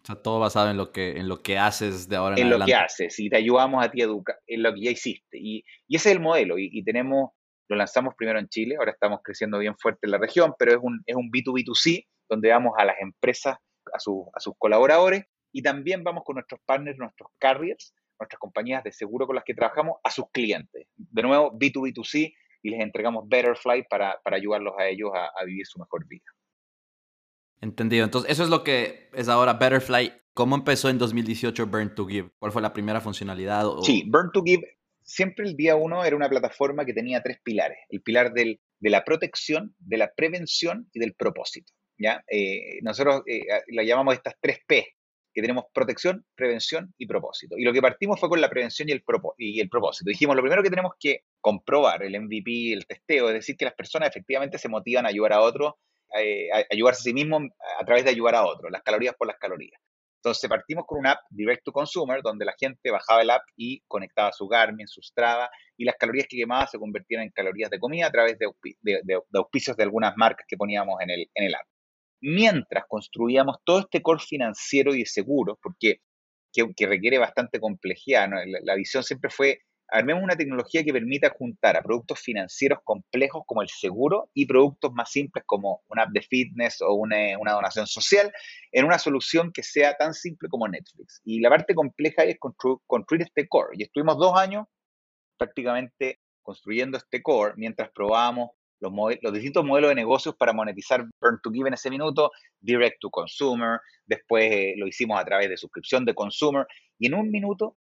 O sea, todo basado en lo que, en lo que haces de ahora en, en adelante. En lo que haces, y te ayudamos a ti a educar, en lo que ya hiciste. Y, y ese es el modelo, y, tenemos, lo lanzamos primero en Chile, ahora estamos creciendo bien fuerte en la región, pero es un, es un B2B2C, donde vamos a las empresas, a, a sus colaboradores, y también vamos con nuestros partners, nuestros carriers, nuestras compañías de seguro con las que trabajamos a sus clientes. De nuevo, B2B2C y les entregamos Betterfly para, para ayudarlos a ellos a, vivir su mejor vida. Entendido. Entonces, eso es lo que es ahora Betterfly. ¿Cómo empezó en 2018 Burn to Give? ¿Cuál fue la primera funcionalidad? Sí, Burn to Give, siempre el día uno era una plataforma que tenía tres pilares. El pilar del, de la protección, de la prevención y del propósito. ¿ya? Eh, nosotros eh, la llamamos estas tres P, que tenemos protección, prevención y propósito. Y lo que partimos fue con la prevención y el, y el propósito. Dijimos, lo primero que tenemos que comprobar, el MVP, el testeo, es decir, que las personas efectivamente se motivan a ayudar a otros, eh, a ayudarse a sí mismos a través de ayudar a otros, las calorías por las calorías. Entonces partimos con una app direct to consumer, donde la gente bajaba el app y conectaba su Garmin, su Strava, y las calorías que quemaba se convertían en calorías de comida a través de, auspicios de algunas marcas que poníamos en el, en el app mientras construíamos todo este core financiero y de seguros, porque que, requiere bastante complejidad. La, visión siempre fue, armemos una tecnología que permita juntar a productos financieros complejos como el seguro y productos más simples como una app de fitness o una, donación social en una solución que sea tan simple como Netflix. Y la parte compleja es construir este core. Y estuvimos dos años prácticamente construyendo este core mientras probábamos los, los, distintos modelos de negocios para monetizar Burn to Give en ese minuto, Direct to Consumer, después eh, lo hicimos a través de suscripción de Consumer, y en un minuto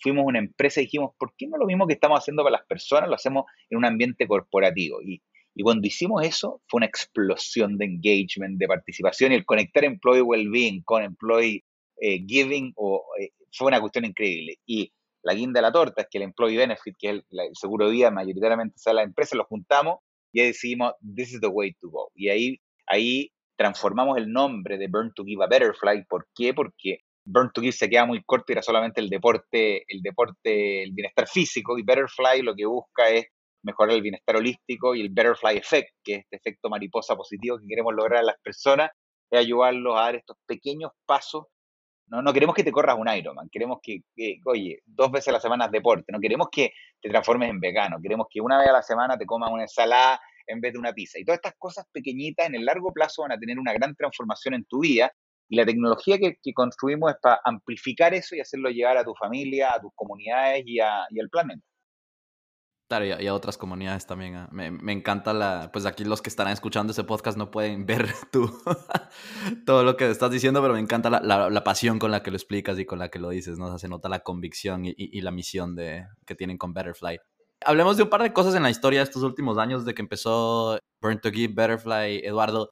fuimos una empresa y dijimos, ¿por qué no lo mismo que estamos haciendo para las personas lo hacemos en un ambiente corporativo? Y, y cuando hicimos eso, fue una explosión de engagement, de participación, y el conectar Employee Wellbeing con Employee eh, Giving eh, fue una cuestión increíble. Y la guinda de la torta es que el Employee Benefit, que es el, seguro de vida mayoritariamente sale la empresa, lo juntamos y decidimos, this is the way to go. Y ahí, ahí transformamos el nombre de Burn to Give a Betterfly. ¿Por qué? Porque Burn to Give se queda muy corto y era solamente el deporte, el deporte, el bienestar físico y Betterfly lo que busca es mejorar el bienestar holístico y el Betterfly Effect, que es este efecto mariposa positivo que queremos lograr a las personas, es ayudarlos a dar estos pequeños pasos No, no queremos que te corras un Ironman, queremos que, oye, dos veces a la semana es deporte, no queremos que te transformes en vegano, queremos que una vez a la semana te comas una ensalada en vez de una pizza. Y todas estas cosas pequeñitas en el largo plazo van a tener una gran transformación en tu vida y la tecnología que, construimos es para amplificar eso y hacerlo llegar a tu familia, a tus comunidades y, al planeta. Claro, y a, otras comunidades también. Ah, me, me, encanta la. Pues aquí los que estarán escuchando ese podcast no pueden ver tú todo lo que estás diciendo, pero me encanta la, la, pasión con la que lo explicas y con la que lo dices, ¿no? se nota la convicción y, la misión de, que tienen con Betterfly. Hablemos de un par de cosas en la historia de estos últimos años, de que empezó Burn to Give, Betterfly, Eduardo.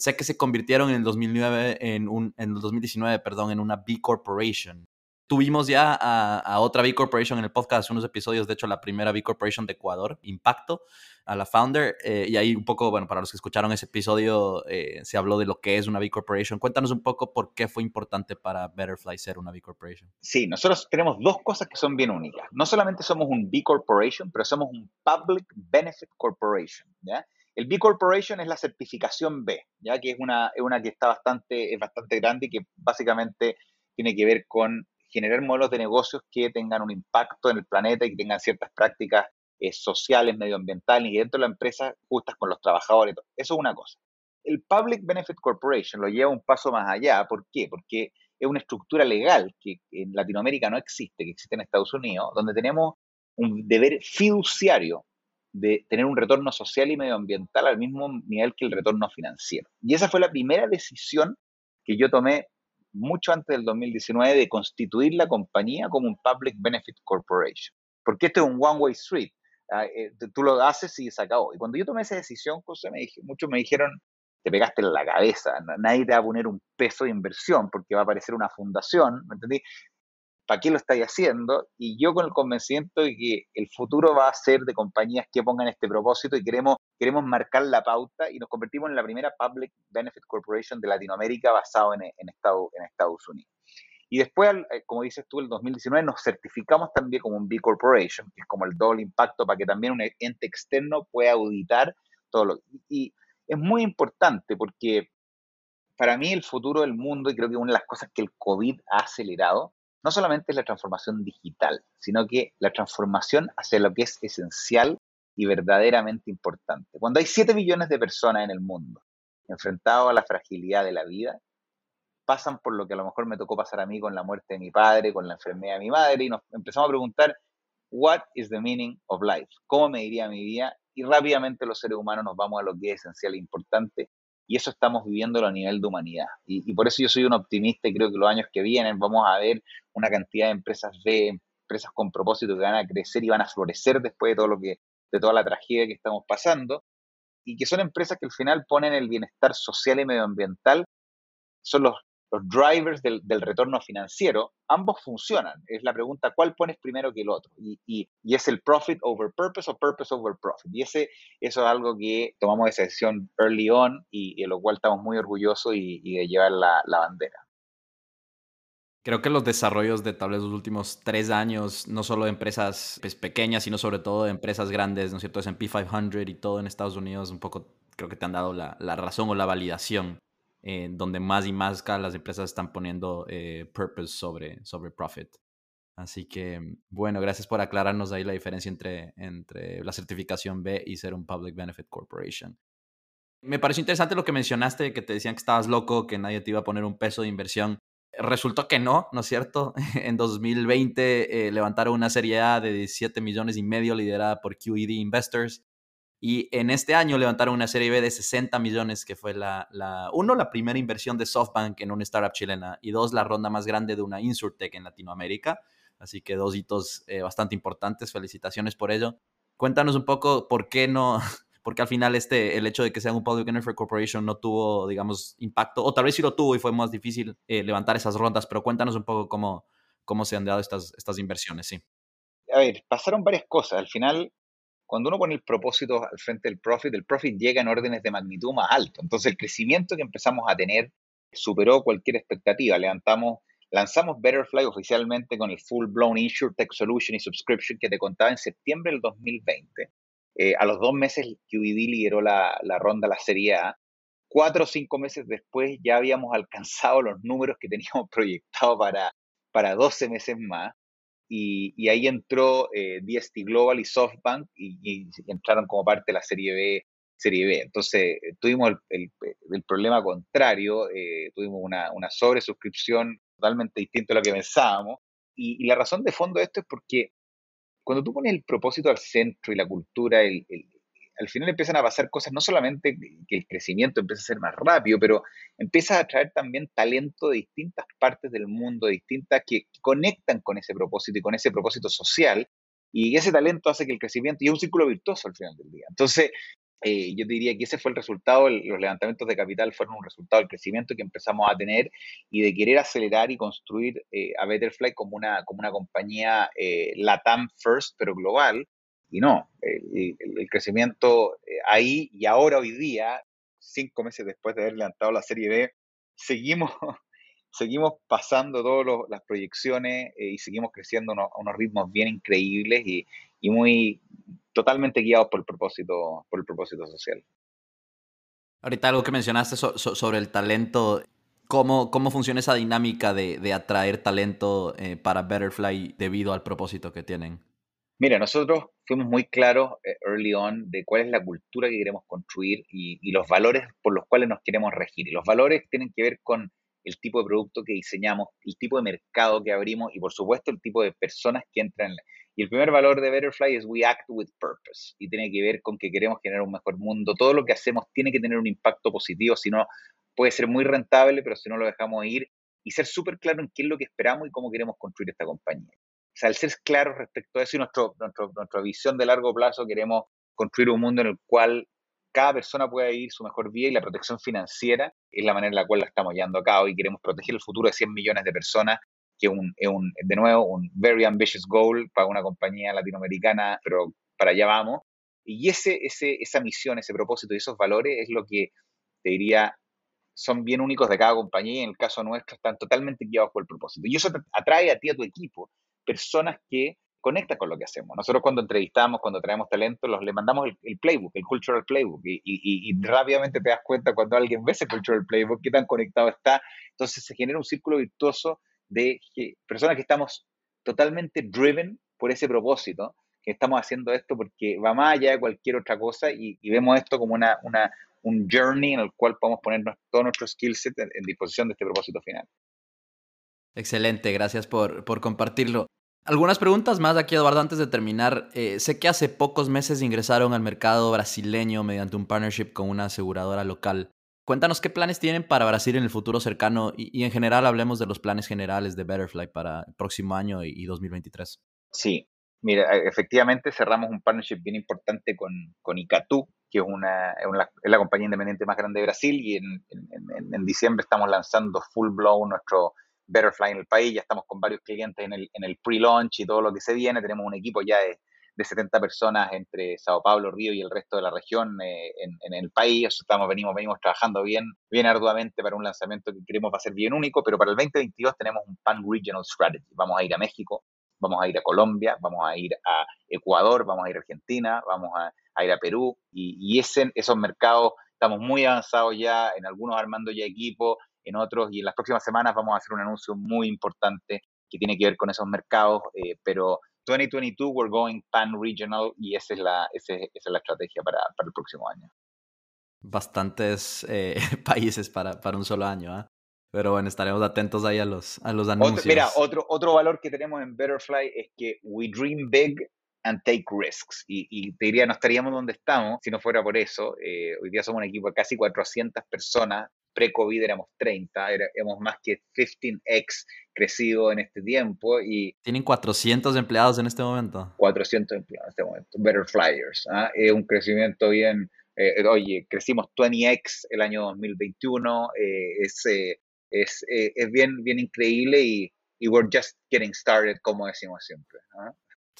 Sé que se convirtieron en el 2009, en, un, en el 2019, perdón, en una B Corporation tuvimos ya a, otra B Corporation en el podcast, unos episodios, de hecho la primera B Corporation de Ecuador, Impacto, a la founder, eh, y ahí un poco, bueno, para los que escucharon ese episodio, eh, se habló de lo que es una B Corporation. Cuéntanos un poco por qué fue importante para Betterfly ser una B Corporation. Sí, nosotros tenemos dos cosas que son bien únicas. No solamente somos un B Corporation, pero somos un Public Benefit Corporation, ¿ya? El B Corporation es la certificación B, ya que es una, que está bastante, es bastante grande y que básicamente tiene que ver con generar modelos de negocios que tengan un impacto en el planeta y que tengan ciertas prácticas eh, sociales, medioambientales y dentro de la empresa justas con los trabajadores. Eso es una cosa. El Public Benefit Corporation lo lleva un paso más allá. ¿Por qué? Porque es una estructura legal que en Latinoamérica no existe, que existe en Estados Unidos, donde tenemos un deber fiduciario de tener un retorno social y medioambiental al mismo nivel que el retorno financiero. Y esa fue la primera decisión que yo tomé mucho antes del 2019 de constituir la compañía como un Public Benefit Corporation. Porque esto es un one-way street. Ah, eh, tú lo haces y se acabó. Y cuando yo tomé esa decisión, José, me dije, muchos me dijeron, te pegaste en la cabeza, nadie te va a poner un peso de inversión porque va a aparecer una fundación, ¿me entendí? ¿Para qué lo estáis haciendo? Y yo con el convencimiento de que el futuro va a ser de compañías que pongan este propósito y queremos, queremos marcar la pauta y nos convertimos en la primera Public Benefit Corporation de Latinoamérica basado en, en, en Estados Unidos. Y después, eh, como dices tú, el 2019 nos certificamos también como un B Corporation, que es como el doble impacto para que también un ente externo pueda auditar todo lo Y es muy importante porque para mí el futuro del mundo, y creo que una de las cosas que el COVID ha acelerado, no solamente es la transformación digital, sino que la transformación hacia lo que es esencial y verdaderamente importante. Cuando hay 7 millones de personas en el mundo enfrentados a la fragilidad de la vida, pasan por lo que a lo mejor me tocó pasar a mí con la muerte de mi padre, con la enfermedad de mi madre, y nos empezamos a preguntar, what is the meaning of life? ¿Cómo me diría mi vida? Y rápidamente los seres humanos nos vamos a lo que es esencial e importante, y eso estamos viviendo a nivel de humanidad. Y, por eso yo soy un optimista y creo que los años que vienen vamos a ver una cantidad de empresas B, empresas con propósito que van a crecer y van a florecer después de todo lo que, de toda la tragedia que estamos pasando, y que son empresas que al final ponen el bienestar social y medioambiental, son los los drivers del, retorno financiero, ambos funcionan. Es la pregunta, ¿cuál pones primero que el otro? Y, es el profit over purpose o purpose over profit. Y ese, eso es algo que tomamos esa decisión early on y, de lo cual estamos muy orgullosos y, de llevar la, bandera. Creo que los desarrollos de tal vez los últimos tres años, no solo de empresas pues, pequeñas, sino sobre todo de empresas grandes, ¿no es cierto? S&P 500 y todo en Estados Unidos, un poco creo que te han dado la, la razón o la validación eh, donde más y más cada las empresas están poniendo eh, purpose sobre, sobre profit. Así que, mm, bueno, gracias por aclararnos ahí la diferencia entre, entre la certificación B y ser un Public Benefit Corporation. Me pareció interesante lo que mencionaste, que te decían que estabas loco, que nadie te iba a poner un peso de inversión. Resultó que no, ¿no es cierto? En 2020 eh, levantaron una serie A de 17 millones y medio liderada por QED Investors. Y en este año levantaron una serie B de 60 millones, que fue la, uno, la primera inversión de SoftBank en una startup chilena, y dos, la ronda más grande de una InsurTech en Latinoamérica. Así que dos hitos eh, bastante importantes. Felicitaciones por ello. Cuéntanos un poco por qué no, porque al final este, el hecho de que sea un Public Benefit Corporation no tuvo, digamos, impacto, o tal vez sí lo tuvo y fue más difícil eh, levantar esas rondas, pero cuéntanos un poco cómo, cómo se han dado estas, estas inversiones, sí. A ver, pasaron varias cosas. Al final, cuando uno pone el propósito al frente del profit, el profit llega en órdenes de magnitud más alto. Entonces el crecimiento que empezamos a tener superó cualquier expectativa. Levantamos, lanzamos Betterfly oficialmente con el full blown Tech Solution y Subscription que te contaba en septiembre del 2020. Eh, a los dos meses QED lideró la, la ronda, la Serie A. cuatro o cinco meses después ya habíamos alcanzado los números que teníamos proyectados para, para 12 meses más. Y, ahí entró eh, DST Global y SoftBank y, entraron como parte de la serie B. Serie B. Entonces tuvimos el, problema contrario, eh, tuvimos una, una sobresuscripción totalmente distinta a lo que pensábamos. Y, la razón de fondo de esto es porque cuando tú pones el propósito al centro y la cultura, el, al final empiezan a pasar cosas, no solamente que el crecimiento empieza a ser más rápido, pero empieza a atraer también talento de distintas partes del mundo, distintas, que, conectan con ese propósito y con ese propósito social. Y ese talento hace que el crecimiento, y es un círculo virtuoso al final del día. Entonces, eh, yo diría que ese fue el resultado, los levantamientos de capital fueron un resultado del crecimiento que empezamos a tener y de querer acelerar y construir eh, a Betterfly como una, como una compañía eh, LATAM first, pero global. Y no, el, crecimiento ahí y ahora, hoy día, cinco meses después de haber levantado la serie B, seguimos, seguimos pasando todas las proyecciones y seguimos creciendo a unos, ritmos bien increíbles y, y muy, totalmente guiados por el propósito, por el propósito social. Ahorita algo que mencionaste sobre el talento, ¿cómo, cómo funciona esa dinámica de, atraer talento eh, para Betterfly debido al propósito que tienen? Mira, nosotros fuimos muy claros eh, early on de cuál es la cultura que queremos construir y, los valores por los cuales nos queremos regir. Y los valores tienen que ver con el tipo de producto que diseñamos, el tipo de mercado que abrimos y por supuesto el tipo de personas que entran. Y el primer valor de Betterfly es We Act with Purpose y tiene que ver con que queremos generar un mejor mundo. Todo lo que hacemos tiene que tener un impacto positivo, si no puede ser muy rentable, pero si no lo dejamos ir y ser súper claro en qué es lo que esperamos y cómo queremos construir esta compañía. Sea, al ser claros respecto a eso y nuestro, nuestra visión de largo plazo, queremos construir un mundo en el cual cada persona pueda vivir su mejor vida y la protección financiera es la manera en la cual la estamos llevando a cabo y queremos proteger el futuro de 100 millones de personas, que es un, un, de nuevo un very ambitious goal para una compañía latinoamericana, pero para allá vamos. Y ese, ese, esa misión, ese propósito y esos valores es lo que te diría son bien únicos de cada compañía y en el caso nuestro están totalmente guiados por el propósito. Y eso te atrae a ti, a tu equipo, personas que conecta con lo que hacemos. Nosotros cuando entrevistamos, cuando traemos talento, los, le mandamos el, playbook, el cultural playbook, y, rápidamente te das cuenta cuando alguien ve ese cultural playbook, qué tan conectado está. Entonces se genera un círculo virtuoso de personas que estamos totalmente driven por ese propósito, que estamos haciendo esto porque va más allá de cualquier otra cosa y, vemos esto como una, un journey en el cual podemos poner todo nuestro skill set en, disposición de este propósito final. Excelente, gracias por, por compartirlo. Algunas preguntas más aquí, Eduardo, antes de terminar. Eh, sé que hace pocos meses ingresaron al mercado brasileño mediante un partnership con una aseguradora local. Cuéntanos qué planes tienen para Brasil en el futuro cercano y, en general hablemos de los planes generales de Betterfly para el próximo año y, 2023. Sí, mira, e, efectivamente cerramos un partnership bien importante con, con Icatu, que es, una, es, la compañía independiente más grande de Brasil y en, en diciembre estamos lanzando full blow nuestro Betterfly en el país, ya estamos con varios clientes en el, en el pre-launch y todo lo que se viene, tenemos un equipo ya de, de 70 personas entre Sao Paulo, Río y el resto de la región eh, en, en, el país, estamos, venimos, venimos trabajando bien, bien arduamente para un lanzamiento que queremos va a ser bien único, pero para el 2022 tenemos un Pan-Regional Strategy, vamos a ir a México, vamos a ir a Colombia, vamos a ir a Ecuador, vamos a ir a Argentina, vamos a, ir a Perú. Y, ese, esos mercados estamos muy avanzados ya, en algunos armando ya equipos, en otros y en las próximas semanas vamos a hacer un anuncio muy importante que tiene que ver con esos mercados, eh, pero 2022 we're going pan-regional y esa es la, esa es la estrategia para, para, el próximo año. Bastantes eh, países para, para un solo año, ¿ah? Pero bueno, estaremos atentos ahí a los, a los anuncios. mira, otro, otro valor que tenemos en Betterfly es que we dream big and take risks. Y, y te diría, no estaríamos donde estamos si no fuera por eso. Eh, hoy día somos un equipo de casi 400 personas pre-COVID éramos 30, éramos más que 15x crecido en este tiempo y... Tienen 400 empleados en este momento. 400 empleados en este momento, Better Flyers. ¿ah? Es un crecimiento bien... Eh, oye, crecimos 20x el año 2021, eh, es, eh, es, es, bien, bien increíble y, y we're just getting started, como decimos siempre. ¿ah?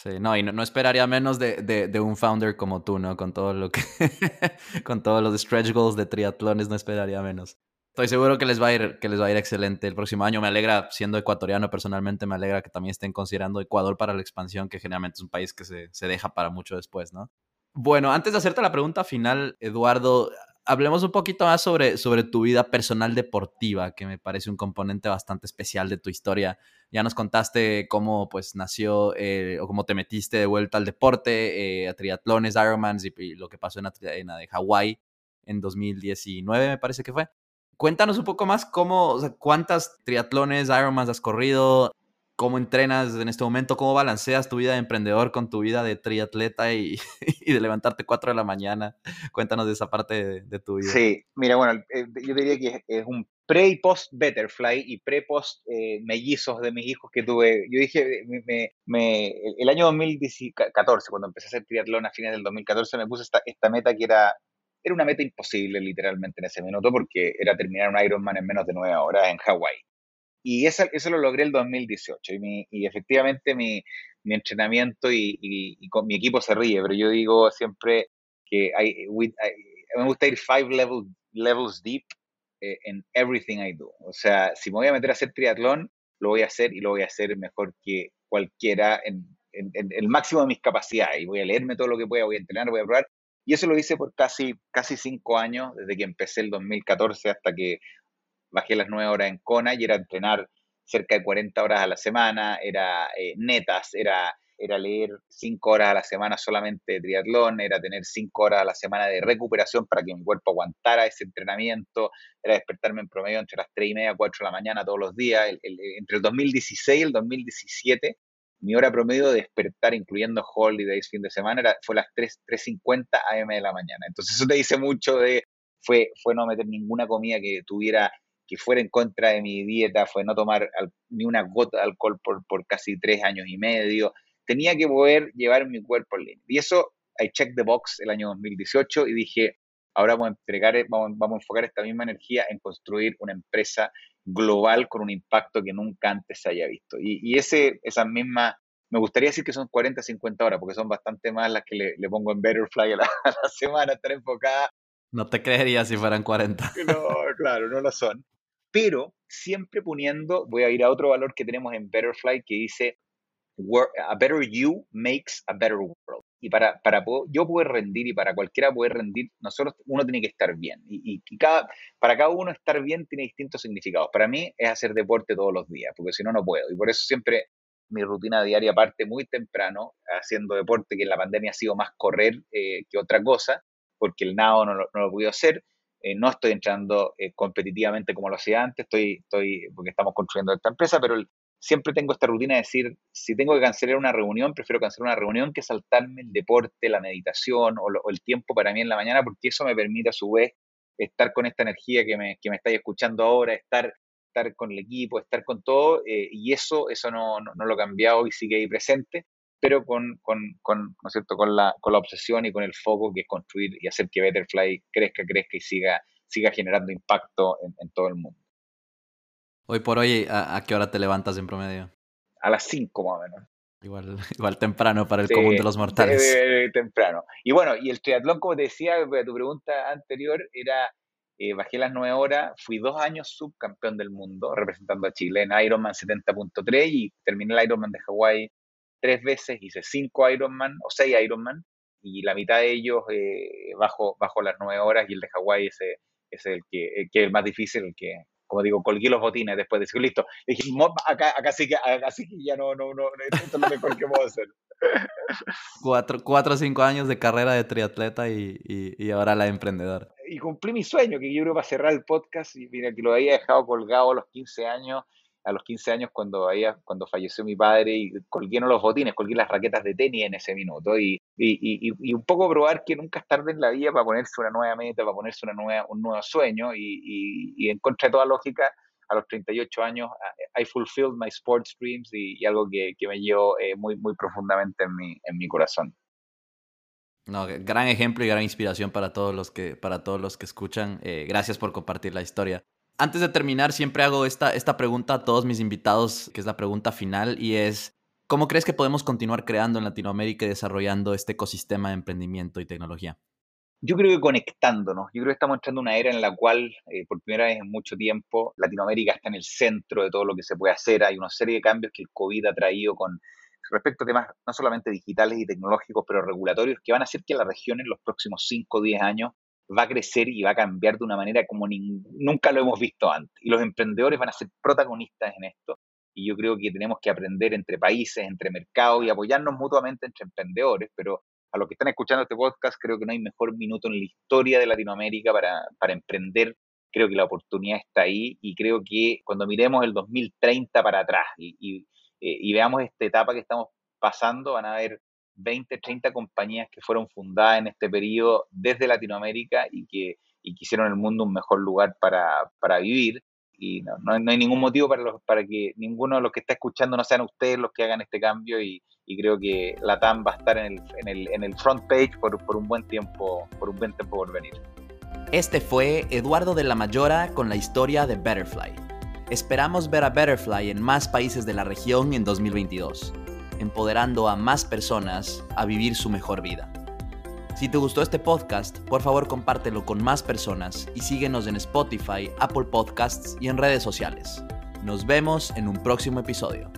Sí, no, y no, esperaría menos de, de, un founder como tú, ¿no? Con todo lo que, con todos los stretch goals de triatlones, no esperaría menos. Estoy seguro que les va a ir, que les va a ir excelente el próximo año. Me alegra, siendo ecuatoriano personalmente, me alegra que también estén considerando Ecuador para la expansión, que generalmente es un país que se, se deja para mucho después, ¿no? Bueno, antes de hacerte la pregunta final, Eduardo, hablemos un poquito más sobre, sobre tu vida personal deportiva, que me parece un componente bastante especial de tu historia. Ya nos contaste cómo pues nació eh, o cómo te metiste de vuelta al deporte, eh, a triatlones, Ironmans y, lo que pasó en la, en de Hawái en 2019, me parece que fue. Cuéntanos un poco más cómo, cuántas triatlones, Ironmans has corrido, cómo entrenas en este momento, cómo balanceas tu vida de emprendedor con tu vida de triatleta y, de levantarte 4 de la mañana. Cuéntanos de esa parte de, tu vida. Sí, mira, bueno, eh, yo diría que es un pre y post Betterfly y pre post eh, mellizos de mis hijos que tuve. Yo dije, me, el año 2014, cuando empecé a hacer triatlón a fines del 2014, me puse esta, esta meta que era era una meta imposible literalmente en ese minuto porque era terminar un Ironman en menos de nueve horas en Hawái. Y eso, eso lo logré el 2018 y, y efectivamente mi, mi entrenamiento y, y, con mi equipo se ríe, pero yo digo siempre que hay, me gusta ir five levels, levels deep eh, in everything I do. O sea, si me voy a meter a hacer triatlón, lo voy a hacer y lo voy a hacer mejor que cualquiera en, en, en, el máximo de mis capacidades. Y voy a leerme todo lo que pueda, voy a entrenar, voy a probar. Y eso lo hice por casi, casi cinco años, desde que empecé el 2014 hasta que bajé las nueve horas en Kona y era entrenar cerca de 40 horas a la semana, era eh, netas, era, era leer cinco horas a la semana solamente de triatlón, era tener cinco horas a la semana de recuperación para que mi cuerpo aguantara ese entrenamiento, era despertarme en promedio entre las 3 y media, 4 de la mañana todos los días. entre el 2016 y el 2017, mi hora promedio de despertar, incluyendo holidays, fin de semana, era, fue las 3.50 am de la mañana. Entonces eso te dice mucho de, fue, fue no meter ninguna comida que tuviera que fuera en contra de mi dieta, fue no tomar ni una gota de alcohol por, por casi tres años y medio. Tenía que poder llevar mi cuerpo al límite. Y eso, I checked the box el año 2018 y dije, ahora vamos a, entregar, vamos, vamos a enfocar esta misma energía en construir una empresa global con un impacto que nunca antes se haya visto. Y, y ese, esas mismas, me gustaría decir que son 40, 50 horas, porque son bastante más las que le, le pongo en Betterfly a la, a la semana, estar enfocada no te creería si fueran 40. No, claro, no lo son pero siempre poniendo, voy a ir a otro valor que tenemos en Betterfly que dice, a better you makes a better world. Y para, para yo poder rendir y para cualquiera poder rendir, nosotros uno tiene que estar bien. Y, cada, para cada uno estar bien tiene distintos significados. Para mí es hacer deporte todos los días, porque si no, no puedo. Y por eso siempre mi rutina diaria parte muy temprano, haciendo deporte, que en la pandemia ha sido más correr eh, que otra cosa, porque el nado no lo, no lo hacer. Eh, no estoy entrando eh, competitivamente como lo hacía antes, estoy, estoy, porque estamos construyendo esta empresa, pero siempre tengo esta rutina de decir, si tengo que cancelar una reunión, prefiero cancelar una reunión que saltarme el deporte, la meditación o, el tiempo para mí en la mañana, porque eso me permite a su vez estar con esta energía que me, que me estáis escuchando ahora, estar, estar con el equipo, estar con todo, eh, y eso, eso no, no, no, lo he cambiado y sigue ahí presente pero con, con, con, ¿no es cierto? con, la, con la obsesión y con el foco que es construir y hacer que Betterfly crezca, crezca y siga, siga generando impacto en, todo el mundo. Hoy por hoy, ¿a, qué hora te levantas en promedio? A las 5 más o menos. Igual, igual temprano para el común de los mortales. temprano. Y bueno, y el triatlón, como te decía, tu pregunta anterior era, eh, bajé las 9 horas, fui dos años subcampeón del mundo representando a Chile en Ironman 70.3 y terminé el Ironman de Hawái tres veces, hice cinco Ironman o seis Ironman y la mitad de ellos eh, bajo, bajo las nueve horas y el de Hawái ese, es el que, que es el más difícil, el que, como digo, colgué los botines después de decir, listo, dije, acá, acá, sí que, acá sí que ya no, no, no, esto es lo mejor que puedo hacer. Cuatro, cuatro o cinco años de carrera de triatleta y, y, y, ahora la emprendedora. Y cumplí mi sueño, que yo creo para cerrar el podcast, y mira, que lo había dejado colgado a los 15 años, a los 15 años cuando, había, cuando falleció mi padre y colgué no los botines, colgué las raquetas de tenis en ese minuto y, y, y, y, un poco probar que nunca es tarde en la vida para ponerse una nueva meta, para ponerse una nueva, un nuevo sueño y, en contra de toda lógica, a los 38 años, I fulfilled my sports dreams y, algo que, que, me llevó eh, muy, muy profundamente en mi, en mi corazón. No, gran ejemplo y gran inspiración para todos los que, para todos los que escuchan. Eh, gracias por compartir la historia. Antes de terminar, siempre hago esta, esta pregunta a todos mis invitados, que es la pregunta final, y es, ¿cómo crees que podemos continuar creando en Latinoamérica y desarrollando este ecosistema de emprendimiento y tecnología? Yo creo que conectándonos, yo creo que estamos entrando en una era en la cual, eh, por primera vez en mucho tiempo, Latinoamérica está en el centro de todo lo que se puede hacer. Hay una serie de cambios que el COVID ha traído con respecto a temas no solamente digitales y tecnológicos, pero regulatorios, que van a hacer que la región en los próximos 5 o 10 años va a crecer y va a cambiar de una manera como nunca lo hemos visto antes. Y los emprendedores van a ser protagonistas en esto. Y yo creo que tenemos que aprender entre países, entre mercados y apoyarnos mutuamente entre emprendedores, pero a los que están escuchando este podcast, creo que no hay mejor minuto en la historia de Latinoamérica para, para emprender. Creo que la oportunidad está ahí y creo que cuando miremos el 2030 para atrás eh, y veamos esta etapa que estamos pasando, van a haber 20, 30 compañías que fueron fundadas en este periodo desde Latinoamérica y que, y hicieron el mundo un mejor lugar para, vivir. Y no, hay ningún motivo para, que ninguno de los que está escuchando no sean ustedes los que hagan este cambio y, creo que la TAM va a estar en el, front page por, por, un buen tiempo, por un buen tiempo por venir. Este fue Eduardo de la Mayora con la historia de Betterfly. Esperamos ver a Betterfly en más países de la región en 2022 empoderando a más personas a vivir su mejor vida. Si te gustó este podcast, por favor compártelo con más personas y síguenos en Spotify, Apple Podcasts y en redes sociales. Nos vemos en un próximo episodio.